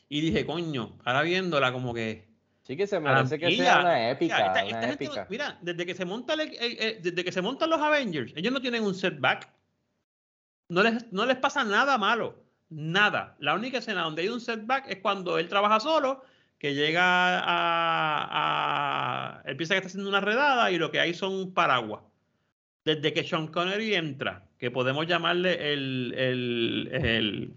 Speaker 5: y dije, coño, ahora viéndola como que...
Speaker 4: Sí que se merece que sea una épica. una épica.
Speaker 5: mira, desde que, se monta desde que se montan los Avengers, ellos no tienen un setback. No les, no les pasa nada malo. Nada. La única escena donde hay un setback es cuando él trabaja solo, que llega a... a él piensa que está haciendo una redada y lo que hay son paraguas. Desde que Sean Connery entra, que podemos llamarle el, el, el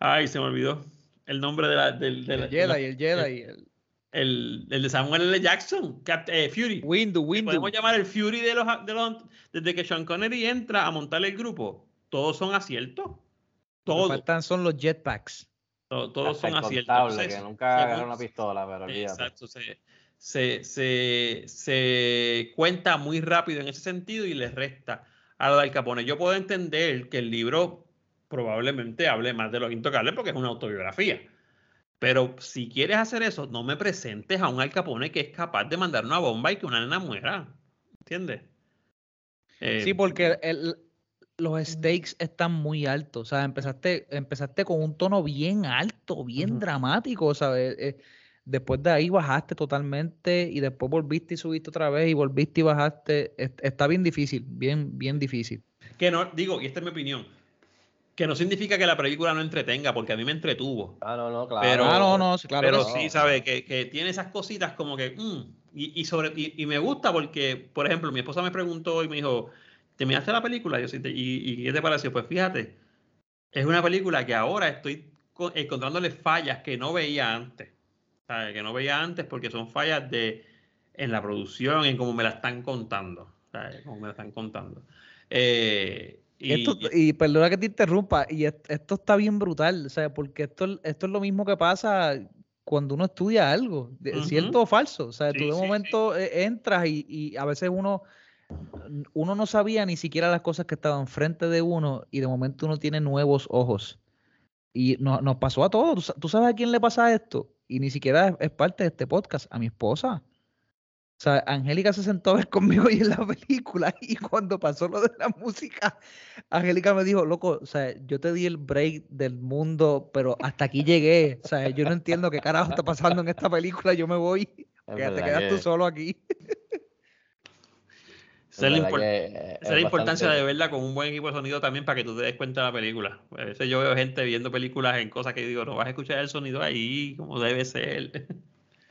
Speaker 5: ay, se me olvidó el nombre de la, del,
Speaker 6: el Jedi, el Jedi,
Speaker 5: el, el, el, de Samuel L. Jackson, eh, Fury.
Speaker 6: Windu, Windu.
Speaker 5: Podemos llamar el Fury de los, de los, desde que Sean Connery entra a montar el grupo. Todos son aciertos. Todos.
Speaker 6: Lo que faltan son los jetpacks.
Speaker 5: Todos, todos son aciertos.
Speaker 4: que nunca agarraron una pistola, pero
Speaker 5: Exacto. Se, se, se, se, cuenta muy rápido en ese sentido y les resta a lo del Capone. Yo puedo entender que el libro probablemente hable más de los intocables porque es una autobiografía. Pero si quieres hacer eso, no me presentes a un Al Capone que es capaz de mandar una bomba y que una nena muera. ¿Entiendes?
Speaker 6: sí, eh, porque los stakes están muy altos. O sea, empezaste, empezaste con un tono bien alto, bien dramático, ¿sabes? Eh, después de ahí bajaste totalmente y después volviste y subiste otra vez y volviste y bajaste. Está bien difícil, bien, bien difícil.
Speaker 5: Que no, digo, y esta es mi opinión que no significa que la película no entretenga, porque a mí me entretuvo.
Speaker 4: Ah, no, no, claro.
Speaker 5: Pero,
Speaker 6: ah, no, no, claro
Speaker 5: pero sí, ¿sabes? Que, que, tiene esas cositas como que. Mm, y, y, sobre, y, me gusta porque, por ejemplo, mi esposa me preguntó y me dijo: ¿Te miraste la película? Yo, sí, y, ¿Y qué te pareció? Pues fíjate, es una película que ahora estoy encontrándole fallas que no veía antes. ¿sabes? Que no veía antes porque son fallas de en la producción, en cómo me la están contando. ¿sabes? Cómo me la están contando. Eh,
Speaker 6: y, perdona que te interrumpa, y esto está bien brutal, o sea, porque esto, esto es lo mismo que pasa cuando uno estudia algo, cierto o falso. O sea, tú de momento eh, entras y, a veces uno, uno no sabía ni siquiera las cosas que estaban frente de uno y de momento uno tiene nuevos ojos. Y nos pasó a todos. ¿Tú sabes a quién le pasa esto? Y ni siquiera es parte de este podcast, a mi esposa. O sea, Angélica se sentó a ver conmigo y en la película y cuando pasó lo de la música, Angélica me dijo, loco, o sea, yo te di el break del mundo, pero hasta aquí llegué. O sea, yo no entiendo qué carajo está pasando en esta película, yo me voy. te quedas tú solo aquí.
Speaker 5: Esa es la, importancia de verla con un buen equipo de sonido también para que tú te des cuenta de la película. A veces yo veo gente viendo películas en cosas que digo, no vas a escuchar el sonido ahí como debe ser.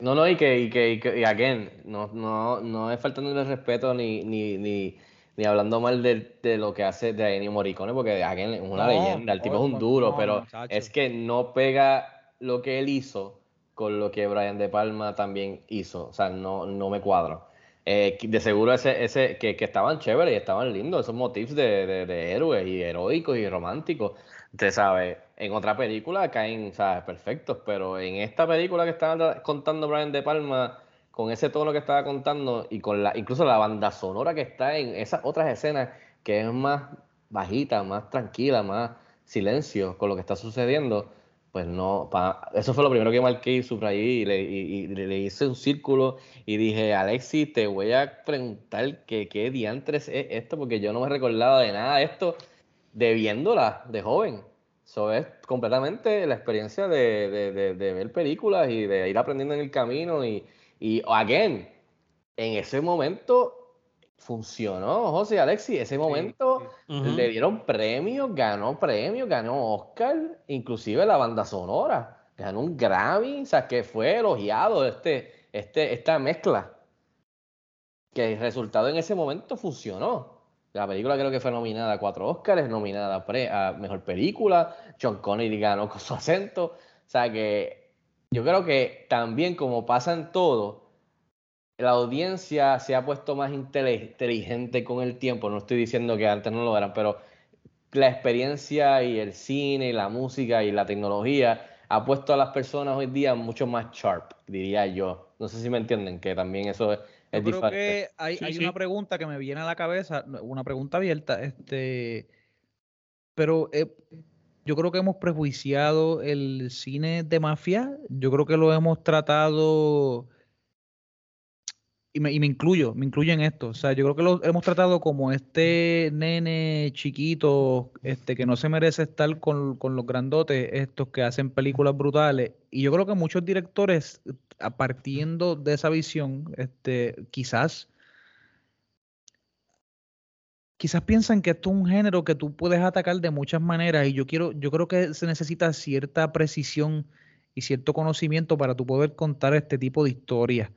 Speaker 4: No, no, y que, y que, y que y again, no, no, no es faltándole respeto ni, ni, ni, ni hablando mal de, de, lo que hace de Ennio Morricone, porque again, es una leyenda, el tipo es un duro, pero es que no pega lo que él hizo con lo que Brian De Palma también hizo, o sea, no, no me cuadro. Eh, de seguro ese, ese que, que, estaban chéveres y estaban lindos, esos motifs de, de, de héroes y heroicos y románticos, Usted sabe, en otra película caen, ¿sabes? Perfectos, pero en esta película que estaba contando Brian De Palma, con ese tono que estaba contando y con la, incluso la banda sonora que está en esas otras escenas, que es más bajita, más tranquila, más silencio con lo que está sucediendo, pues no, eso fue lo primero que marqué y subrayé y le, y, le, hice un círculo y dije, Alexi, te voy a preguntar que, qué diantres es esto, porque yo no me recordaba de nada de esto de viéndola de joven. Eso es completamente la experiencia de, de, ver películas y de ir aprendiendo en el camino. Y, y again, en ese momento funcionó, José Alexi. Ese momento le dieron premios, ganó premios, ganó Oscar, inclusive la banda sonora. Ganó un Grammy, o sea, que fue elogiado este, este, esta mezcla. Que el resultado en ese momento funcionó. La película creo que fue nominada a cuatro Oscars, nominada a Mejor Película. John Connery ganó con su acento. O sea que yo creo que también como pasa en todo, la audiencia se ha puesto más inteligente con el tiempo. No estoy diciendo que antes no lo eran, pero la experiencia y el cine y la música y la tecnología ha puesto a las personas hoy día mucho más sharp, diría yo. No sé si me entienden, que también eso es,
Speaker 6: Yo creo
Speaker 4: diferente.
Speaker 6: que hay,
Speaker 5: Sí,
Speaker 6: hay
Speaker 5: sí.
Speaker 6: una pregunta que me viene a la cabeza, una pregunta abierta, este, pero eh, yo creo que hemos prejuiciado el cine de mafia, yo creo que lo hemos tratado, y me, y me incluyo, me incluyo en esto, o sea, yo creo que lo hemos tratado como este nene chiquito, este, que no se merece estar con, con los grandotes, estos que hacen películas brutales, y yo creo que muchos directores, a partiendo de esa visión, este, quizás quizás piensan que esto es un género que tú puedes atacar de muchas maneras y yo quiero, yo creo que se necesita cierta precisión y cierto conocimiento para tú poder contar este tipo de historias.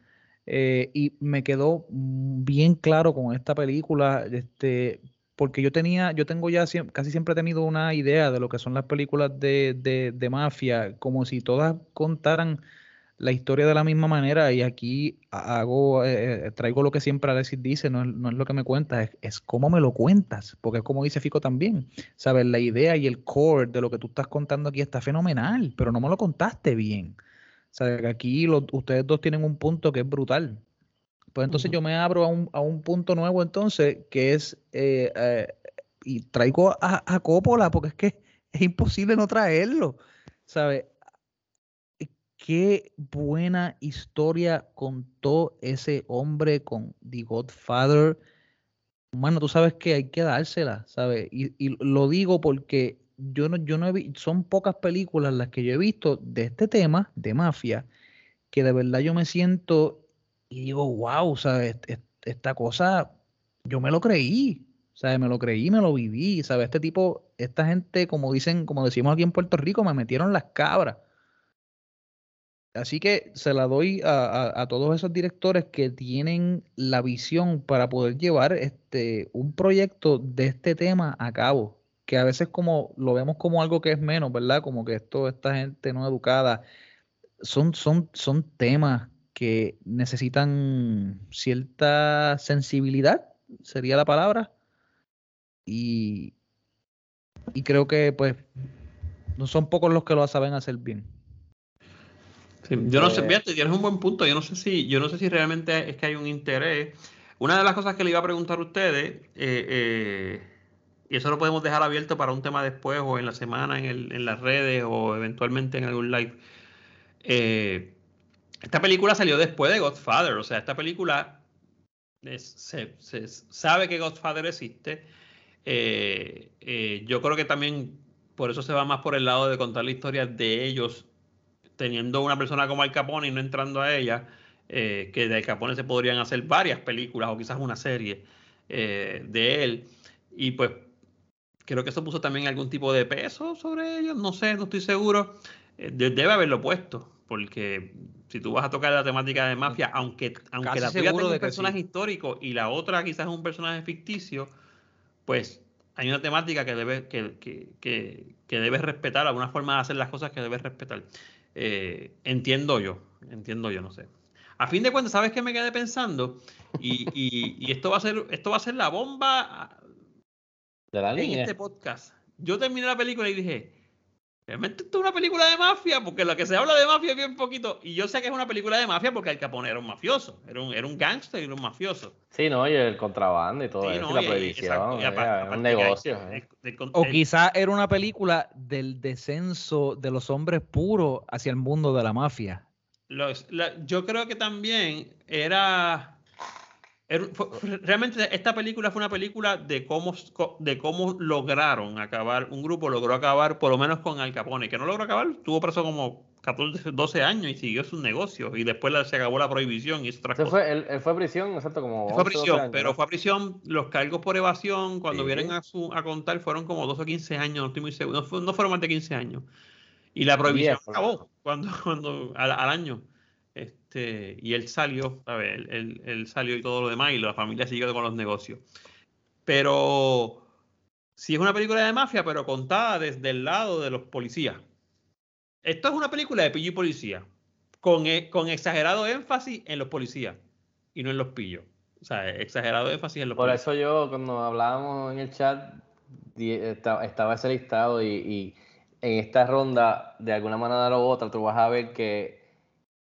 Speaker 6: Eh, y me quedó bien claro con esta película, este, porque yo tenía, yo tengo ya casi siempre he tenido una idea de lo que son las películas de, de mafia, como si todas contaran la historia de la misma manera y aquí hago, eh, eh, traigo lo que siempre Alexis dice, no es, no es lo que me cuentas, es, es cómo me lo cuentas, porque es como dice Fico también, ¿sabes? La idea y el core de lo que tú estás contando aquí está fenomenal, pero no me lo contaste bien. ¿Sabes? Que aquí ustedes dos tienen un punto que es brutal. Pues entonces yo me abro a un, a un punto nuevo entonces, que es, eh, eh, y traigo a, a Coppola, porque es que es imposible no traerlo, ¿sabes? Qué buena historia contó ese hombre con The Godfather. Mano, tú sabes que hay que dársela, ¿sabes? Y, y lo digo porque yo no, yo no he son pocas películas las que yo he visto de este tema, de mafia, que de verdad yo me siento y digo, wow, ¿sabes? Est- Esta cosa, yo me lo creí, ¿sabes? Me lo creí, me lo viví, ¿sabes? Este tipo, esta gente, como dicen, como decimos aquí en Puerto Rico, me metieron las cabras. Así que se la doy a, todos esos directores que tienen la visión para poder llevar este, un proyecto de este tema a cabo, que a veces como lo vemos como algo que es menos, ¿verdad? Como que esto, esta gente no educada, son, son, son temas que necesitan cierta sensibilidad, sería la palabra, y, y creo que pues no son pocos los que lo saben hacer bien.
Speaker 5: Sí, yo no sé,
Speaker 4: Eh,
Speaker 5: fíjate, tienes un buen punto. Yo no sé si, yo no sé si realmente es que hay un interés. Una de las cosas que le iba a preguntar a ustedes, eh, eh, y eso lo podemos dejar abierto para un tema después o en la semana en, el- en las redes o eventualmente en algún live. Eh, esta película salió después de Godfather, o sea, esta película es- se, se sabe que Godfather existe. Yo creo que también por eso se va más por el lado de contar la historia de ellos teniendo una persona como Al Capone y no entrando a ella, eh, que de Al Capone se podrían hacer varias películas o quizás una serie eh, de él. Y pues creo que eso puso también algún tipo de peso sobre ellos, no sé, no estoy seguro. Eh, de- debe haberlo puesto, porque si tú vas a tocar la temática de mafia, aunque, aunque
Speaker 6: Casi
Speaker 5: la tuya tenga un personaje
Speaker 6: sí.
Speaker 5: histórico y la otra quizás es un personaje ficticio, pues hay una temática que debes, que, que, que, que debes respetar, alguna forma de hacer las cosas que debes respetar. Eh, entiendo yo, entiendo yo, no sé. A fin de cuentas, ¿sabes qué me quedé pensando? Y, y- y esto va a ser, esto va a ser la bomba
Speaker 4: De la
Speaker 5: en
Speaker 4: línea.
Speaker 5: este podcast. Yo terminé la película y dije, realmente esto es una película de mafia, porque lo que se habla de mafia es bien poquito. Y yo sé que es una película de mafia porque Al Capone era un mafioso, era un, era un gángster y era un mafioso.
Speaker 4: Sí, no, y el contrabando y todo
Speaker 5: Sí,
Speaker 4: eso,
Speaker 5: no,
Speaker 4: y la prohibición, es un negocio. eh.
Speaker 5: el- el con-
Speaker 6: O
Speaker 5: el-
Speaker 6: quizá era una película del descenso de los hombres puros hacia el mundo de la mafia.
Speaker 5: Los- la- yo creo que también era, era- realmente esta película fue una película de cómo, de cómo lograron acabar, un grupo logró acabar por lo menos con Al Capone, que no logró acabar, tuvo preso como 14, 12 años y siguió su negocio y después se acabó la prohibición y otras cosas.
Speaker 4: fue, él, él fue a prisión, exacto, como
Speaker 5: Fue a
Speaker 4: 11, 12
Speaker 5: prisión,
Speaker 4: años,
Speaker 5: pero
Speaker 4: ¿no?
Speaker 5: fue a prisión. Los cargos por evasión, cuando
Speaker 4: Sí.
Speaker 5: vienen a, su, a contar, fueron como 12 o 15 años, no estoy muy seguro. No, fue- no fueron más de 15 años. Y la prohibición acabó cuando, cuando, al, al año. Este, y él salió, ¿sabes? Él, él- él salió y todo lo demás, y la familia siguió con los negocios. Pero sí es una película de mafia, pero contada desde el lado de los policías. Esto es una película de pillo y policía, con, e- con exagerado énfasis en los policías. y no en los pillos. O sea, exagerado énfasis en los
Speaker 4: Por
Speaker 5: pillos.
Speaker 4: eso yo, cuando hablábamos en el chat, estaba ese listado y, y en esta ronda, de alguna manera u otra, tú vas a ver que,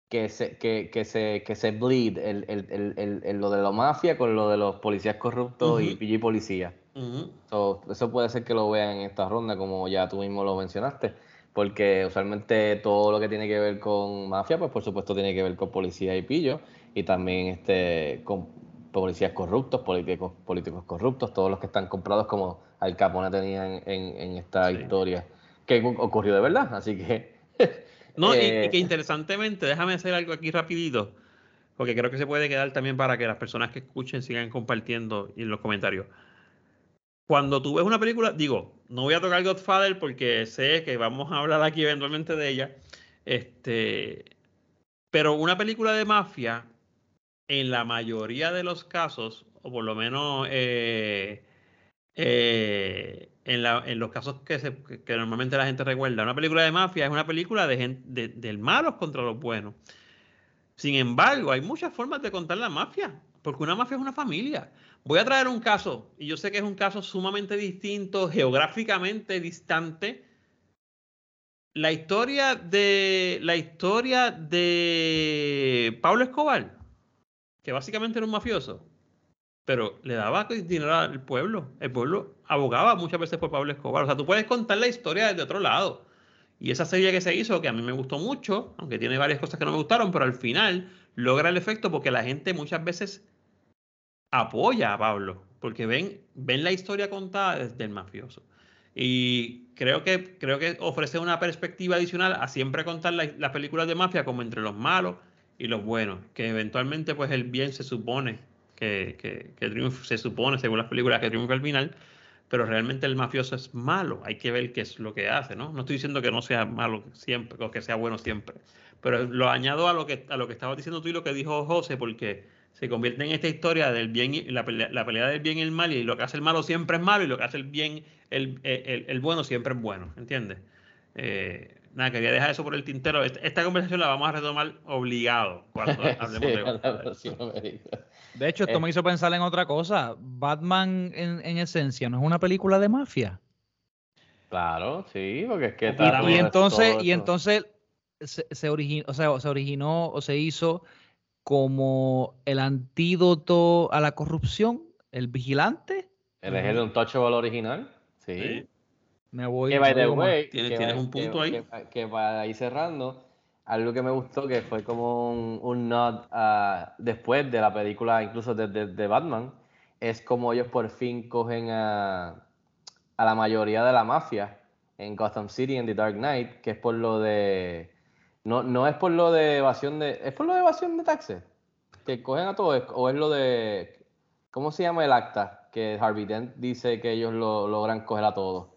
Speaker 4: que, se, que, que se, que se bleed el, el, el, el- lo de la mafia con lo de los policías corruptos y
Speaker 5: Ujú.
Speaker 4: PG policía.
Speaker 5: Ujú.
Speaker 4: So, eso puede ser que lo vean en esta ronda, como ya tú mismo lo mencionaste, porque usualmente todo lo que tiene que ver con mafia, pues por supuesto tiene que ver con policía y pillo, y también este con policías corruptos, políticos, políticos corruptos, todos los que están comprados como Al Capone tenía en, en- en esta
Speaker 5: Sí.
Speaker 4: historia, que cu- ocurrió de verdad, así que...
Speaker 5: No, y-
Speaker 4: eh,
Speaker 5: y, que interesantemente, déjame hacer algo aquí rapidito, porque creo que se puede quedar también para que las personas que escuchen sigan compartiendo y en los comentarios. Cuando tú ves una película, digo, no voy a tocar Godfather porque sé que vamos a hablar aquí eventualmente de ella, este, pero una película de mafia, en la mayoría de los casos, o por lo menos eh, eh, en, los casos que, se- que- normalmente la gente recuerda, una película de mafia es una película de, del malos contra los buenos. Sin embargo, hay muchas formas de contar la mafia, porque una mafia es una familia. Voy a traer un caso, y yo sé que es un caso sumamente distinto, geográficamente distante. La historia de la historia de Pablo Escobar, que básicamente era un mafioso, pero le daba dinero al pueblo. El pueblo abogaba muchas veces por Pablo Escobar. O sea, tú puedes contar la historia desde otro lado. Y esa serie que se hizo, que a mí me gustó mucho, aunque tiene varias cosas que no me gustaron, pero al final logra el efecto porque la gente muchas veces apoya a Pablo, porque ven, ven la historia contada desde el mafioso. Y creo que, creo que ofrece una perspectiva adicional a siempre contar la- las películas de mafia como entre los malos y los buenos, que eventualmente pues el bien se supone que, que, que triunfa, se supone según las películas que triunfa al final, pero realmente el mafioso es malo, hay que ver qué es lo que hace, ¿no? No estoy diciendo que no sea malo siempre o que sea bueno siempre, pero lo añado a lo que a lo que estabas diciendo tú y lo que dijo José, porque se convierte en esta historia del bien y la pelea, la pelea del bien y el mal, y lo que hace el malo siempre es malo, y lo que hace el bien, el, el, el bueno siempre es bueno, ¿entiendes? Eh, nada, quería dejar eso por el tintero. Esta, esta conversación la vamos a retomar obligado cuando hablemos
Speaker 4: sí,
Speaker 5: de
Speaker 4: la.
Speaker 6: De hecho, esto
Speaker 4: Eh.
Speaker 6: me hizo pensar en otra cosa. Batman, en, en esencia, no es una película de mafia.
Speaker 4: Claro, sí, porque es que
Speaker 6: Y,
Speaker 4: está todo
Speaker 6: y
Speaker 4: eso-
Speaker 6: entonces, y entonces se, se originó, o sea, se originó o se hizo como el antídoto a la corrupción, el vigilante.
Speaker 4: ¿Él es el Untouchable original? Sí.
Speaker 5: Sí.
Speaker 6: Me voy.
Speaker 4: Que by the way,
Speaker 5: Tienes-
Speaker 4: que
Speaker 5: tienes
Speaker 4: va-
Speaker 5: un punto
Speaker 4: que-
Speaker 5: ahí.
Speaker 4: Que, que para ir cerrando, algo que me gustó que fue como un, un nod a- después de la película, incluso de, de- de Batman, es como ellos por fin cogen a, a la mayoría de la mafia en Gotham City en The Dark Knight, que es por lo de. No, no es por lo de evasión de. ¿Es por lo de evasión de taxes? Que cogen a todos, o es lo de. ¿Cómo se llama el acta? Que Harvey Dent dice que ellos lo logran coger a todos.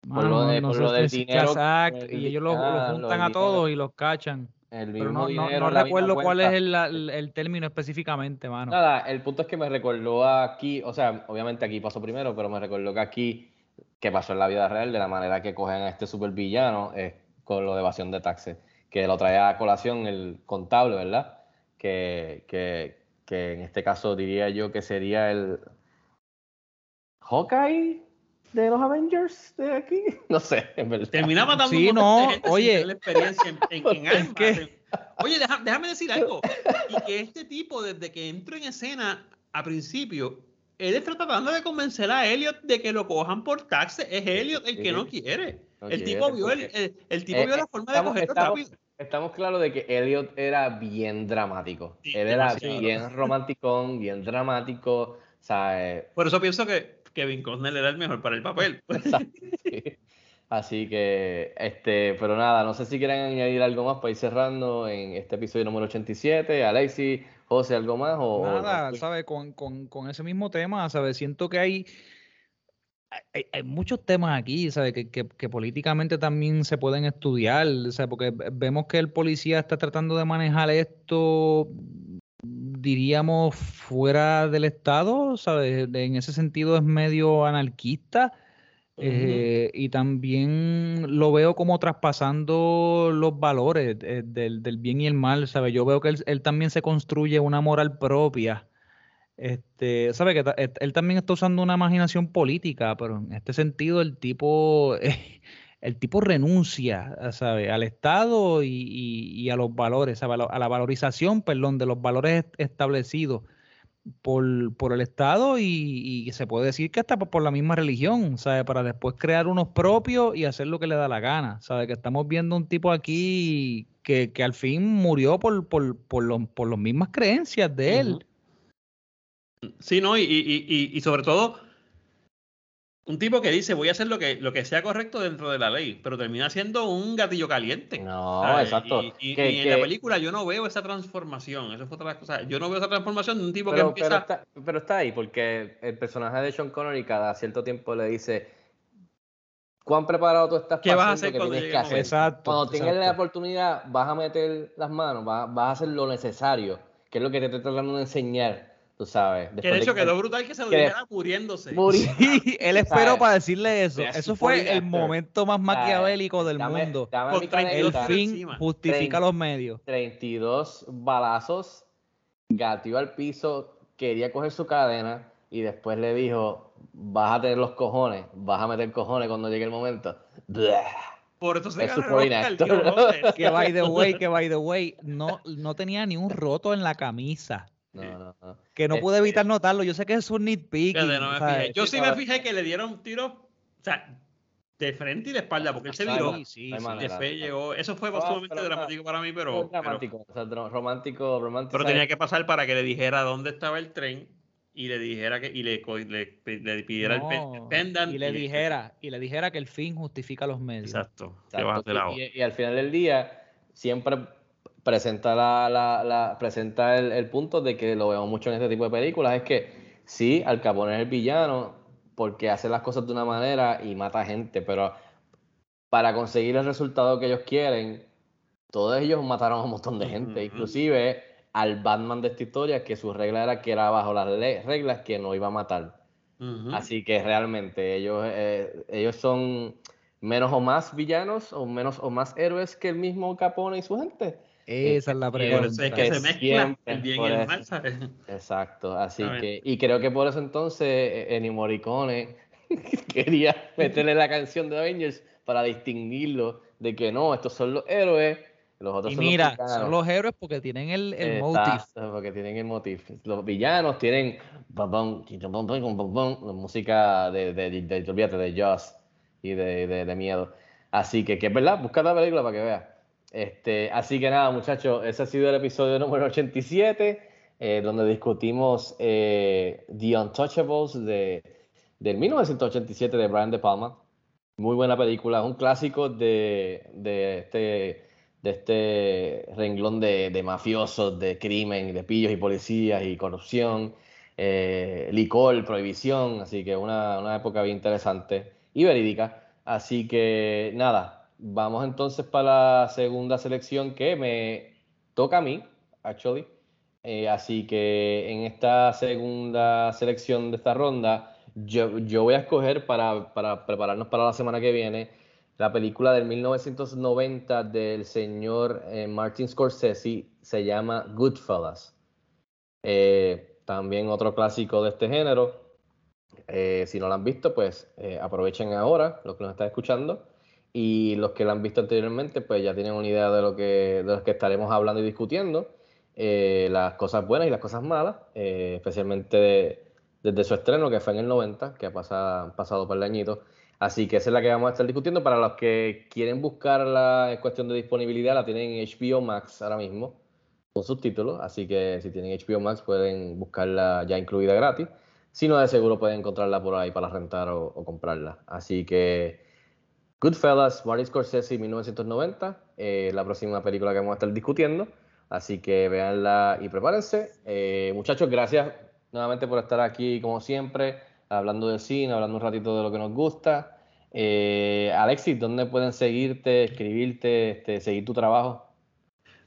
Speaker 4: Por
Speaker 6: Mano,
Speaker 4: lo
Speaker 6: no-
Speaker 4: de-
Speaker 6: no
Speaker 4: por lo del
Speaker 6: si es
Speaker 4: dinero, el
Speaker 6: y ellos los, los
Speaker 4: ah, lo
Speaker 6: juntan
Speaker 4: del
Speaker 6: a todos y los cachan.
Speaker 4: El mismo
Speaker 6: no, no,
Speaker 4: dinero,
Speaker 6: no recuerdo cuál es el- el término específicamente, mano.
Speaker 4: Nada, el punto es que me recordó aquí, o sea, obviamente aquí pasó primero, pero me recordó que aquí, que pasó en la vida real, de la manera que cogen a este supervillano, es con lo de evasión de taxes, que lo trae a colación el contable, ¿verdad? Que, que, que en este caso diría yo que sería el Hawkeye de los Avengers de aquí. No sé, en verdad.
Speaker 5: Termina matando
Speaker 6: Sí,
Speaker 5: de
Speaker 6: no,
Speaker 5: gente sin
Speaker 6: oye.
Speaker 5: tener la experiencia en, en, en armas.
Speaker 6: qué?
Speaker 5: Oye, deja- déjame decir algo. Y que este tipo, desde que entró en escena a principio, él está tratando de convencer a Elliot de que lo cojan por taxes. Es Elliot el que no quiere.
Speaker 4: No
Speaker 5: el
Speaker 4: quiere,
Speaker 5: tipo vio el, el, el tipo
Speaker 4: Eh,
Speaker 5: vio
Speaker 4: eh,
Speaker 5: la forma de
Speaker 4: estamos-
Speaker 5: cogerlo
Speaker 4: estamos-
Speaker 5: rápido.
Speaker 4: Estamos claros de que Elliot era bien dramático.
Speaker 5: Sí,
Speaker 4: Él era
Speaker 5: demasiado.
Speaker 4: bien romanticón, bien dramático. O sea, eh,
Speaker 5: Por eso pienso que Kevin Costner era el mejor para el papel.
Speaker 4: sí. Así que, este, pero nada, no sé si quieren añadir algo más para ir cerrando en este episodio número 87. Alexi, José, ¿algo más? O, o-
Speaker 6: Nada, ¿sabes? Con, con, con ese mismo tema, ¿sabes? Siento que hay, hay, hay muchos temas aquí, ¿sabes? Que, que, que políticamente también se pueden estudiar, ¿sabes? Porque ve- vemos que el policía está tratando de manejar esto, diríamos, fuera del Estado, ¿sabes? En ese sentido es medio anarquista. Eh, y también lo veo como traspasando los valores eh, del, del bien y el mal, ¿sabes? Yo veo que él, él también se construye una moral propia. Este, sabe que él, él también está usando una imaginación política, pero en este sentido el tipo, el tipo renuncia, ¿sabe? Al Estado y, y- y a los valores. A la, valorización, perdón, de los valores est- establecidos por, por el Estado y, y se puede decir que hasta por, la misma religión, ¿sabe? Para después crear unos propios y hacer lo que le da la gana, ¿sabe? Que estamos viendo un tipo aquí que, que al fin murió por, por, por, los- por las mismas creencias de él.
Speaker 5: Sí, ¿no? Y, y sobre todo, un tipo que dice, voy a hacer lo que, lo que sea correcto dentro de la ley, pero termina siendo un gatillo caliente.
Speaker 4: No,
Speaker 5: ¿sabes?
Speaker 4: exacto.
Speaker 5: Y, y-
Speaker 4: Que-
Speaker 5: y en
Speaker 4: que-
Speaker 5: la película yo no veo esa transformación. Eso fue otra de las cosas. Yo no veo esa transformación de un tipo que
Speaker 4: Pero,
Speaker 5: empieza.
Speaker 4: pero, está, pero está ahí, porque el personaje de Sean Connery cada cierto tiempo le dice cuán preparado tú estás
Speaker 5: ¿Qué
Speaker 4: para
Speaker 5: vas a
Speaker 4: hacer lo que
Speaker 5: cuando
Speaker 4: tienes que
Speaker 5: el
Speaker 4: hacer.
Speaker 6: Exacto,
Speaker 4: Cuando tengas la oportunidad, vas a meter las manos, vas, vas a hacer lo necesario, que es lo que te estoy tratando de enseñar, tú sabes.
Speaker 5: que de hecho
Speaker 4: que-
Speaker 5: quedó brutal que se lo
Speaker 4: que-
Speaker 5: dijera muriéndose.
Speaker 6: Sí, él esperó
Speaker 4: ¿Sabes?
Speaker 6: para decirle eso.
Speaker 4: Mira,
Speaker 6: Eso fue el momento más maquiavélico del
Speaker 4: Dame-
Speaker 6: mundo.
Speaker 4: dame
Speaker 5: Con
Speaker 4: mi
Speaker 5: 32
Speaker 6: El fin
Speaker 5: encima.
Speaker 6: justifica los medios.
Speaker 4: 32 balazos, gatillo al piso, quería coger su cadena y después le dijo, vas a tener los cojones, vas a meter cojones cuando llegue el momento. Blah.
Speaker 5: Por eso se
Speaker 4: Es
Speaker 5: ganó
Speaker 4: super
Speaker 5: el Oscar,
Speaker 4: inactor.
Speaker 5: tío Robles.
Speaker 6: Que by the way, que by the way, no, no tenía ni un roto en la camisa.
Speaker 4: No, no, no.
Speaker 6: Que no pude
Speaker 4: Este-
Speaker 6: evitar notarlo. Yo sé que es un
Speaker 5: no fijé. Yo sí
Speaker 4: Sí,
Speaker 5: me
Speaker 4: no.
Speaker 5: fijé que le dieron tiros, o sea, de frente y de espalda, porque él se viró.
Speaker 6: Sí,
Speaker 4: no.
Speaker 5: Después llegó. Eso fue
Speaker 4: No,
Speaker 5: sumamente
Speaker 4: pero-
Speaker 5: dramático para mí, pero. Pero-
Speaker 4: dramático, o sea, dro- romántico, romántico.
Speaker 5: Pero tenía que pasar para que le dijera dónde estaba el tren y le dijera que y le, le, le pidiera el pen- el
Speaker 6: No,
Speaker 5: pendant
Speaker 6: y le dijera, y le dijera que el fin justifica los medios.
Speaker 5: exacto,
Speaker 4: y al final del día siempre presenta la, la- la- presenta el, el punto de que lo vemos mucho en este tipo de películas es que sí, Al Capone es el villano porque hace las cosas de una manera y mata gente, pero para conseguir el resultado que ellos quieren, todos ellos mataron a un montón de gente, inclusive al Batman de esta historia que su regla era que era bajo las reglas que no iba a matar. Así que realmente ellos, eh, ellos son menos o más villanos o menos o más héroes que el mismo Capone y su gente.
Speaker 6: Esa es la
Speaker 5: Por
Speaker 6: pregunta.
Speaker 5: eso es que se mezcla el bien y el mal, ¿sabes?
Speaker 4: Exacto, así que, y creo que por eso entonces eh, Ennio Morricone quería meterle la canción de Avengers para distinguirlo de que no, estos son los héroes, los otros
Speaker 6: Y
Speaker 4: son
Speaker 6: mira,
Speaker 4: los villanos.
Speaker 6: son los héroes porque tienen el, el motif.
Speaker 4: Porque tienen el motif. Los villanos tienen la música de, de, de, de, olvídate, de Jaws y de, de, de miedo. Así que, que es verdad, busca la película para que veas. Este, así que nada, muchachos, ese ha sido el episodio número 87, eh, donde discutimos eh, The Untouchables de, del 1987 de Brian De Palma. Muy buena película, un clásico de, de este de este renglón de, de mafiosos, de crimen, de pillos y policías y corrupción, eh, licor, prohibición, así que una, una época bien interesante y verídica. Así que nada, vamos entonces para la segunda selección que me toca a mí, actually. Eh, así que en esta segunda selección de esta ronda, yo, yo voy a escoger para, para prepararnos para la semana que viene la película del 1990 del señor eh, Martin Scorsese se llama Goodfellas. Eh, también otro clásico de este género. Eh, si no lo han visto, pues aprovechen ahora, los que nos están escuchando. Y los que lo han visto anteriormente, pues ya tienen una idea de lo que, de lo que estaremos hablando y discutiendo. Eh, las cosas buenas y las cosas malas, eh, especialmente de- desde su estreno, que fue en el 90, que ha pasado, han pasado por el añito. Así que esa es la que vamos a estar discutiendo. Para los que quieren buscarla en cuestión de disponibilidad, la tienen en HBO Max ahora mismo, con subtítulos. Así que si tienen HBO Max pueden buscarla ya incluida gratis. Si no, de seguro pueden encontrarla por ahí para rentar o, o comprarla. Así que Goodfellas, Martin Scorsese, 1990, eh, la próxima película que vamos a estar discutiendo. Así que véanla y prepárense. Eh, muchachos, gracias nuevamente por estar aquí como siempre, hablando de cine, hablando un ratito de lo que nos gusta. Eh, Alexis, ¿dónde pueden seguirte, escribirte, este, seguir tu trabajo?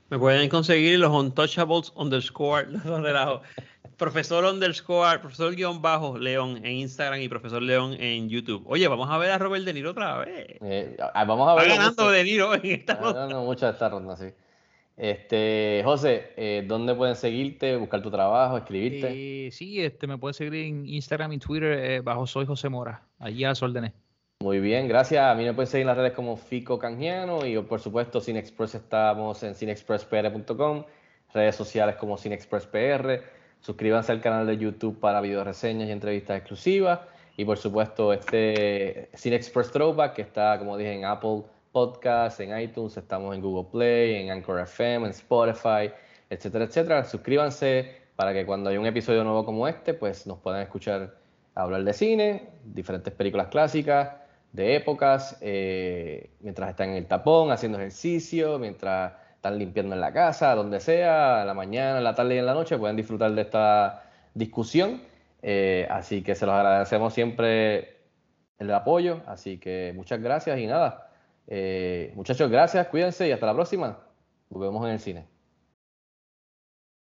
Speaker 5: Me pueden conseguir los Untouchables underscore. Profesor underscore, profesor guion bajo León en Instagram y profesor León en YouTube. Oye, vamos a ver a Robert De Niro otra vez.
Speaker 4: Eh, ah, vamos a ver.
Speaker 5: Está ganando De Niro en esta
Speaker 4: Ah, no, no, mucho de esta ronda, sí. Este, José, eh, ¿dónde pueden seguirte, buscar tu trabajo, escribirte?
Speaker 6: Eh, sí, este, me pueden seguir en Instagram y Twitter eh, bajo Soy José Mora. Allí a las órdenes.
Speaker 4: Muy bien, gracias. A mí me pueden seguir en las redes como Fico Canjiano y por supuesto CineExpress estamos en cinexpresspr.com, redes sociales como CineExpressPR. Suscríbanse al canal de YouTube para video reseñas y entrevistas exclusivas. Y por supuesto este CineExpress Throwback que está, como dije, en Apple Podcasts, en iTunes, estamos en Google Play, en Anchor FM, en Spotify, etcétera, etcétera. Suscríbanse para que cuando haya un episodio nuevo como este, pues nos puedan escuchar hablar de cine, diferentes películas clásicas, de épocas, eh, mientras están en el tapón, haciendo ejercicio, mientras están limpiando en la casa, donde sea, en la mañana, en la tarde y en la noche, pueden disfrutar de esta discusión. Eh, así que se los agradecemos siempre el apoyo, así que muchas gracias y nada. Eh, muchachos, gracias, cuídense y hasta la próxima. Nos vemos en el cine.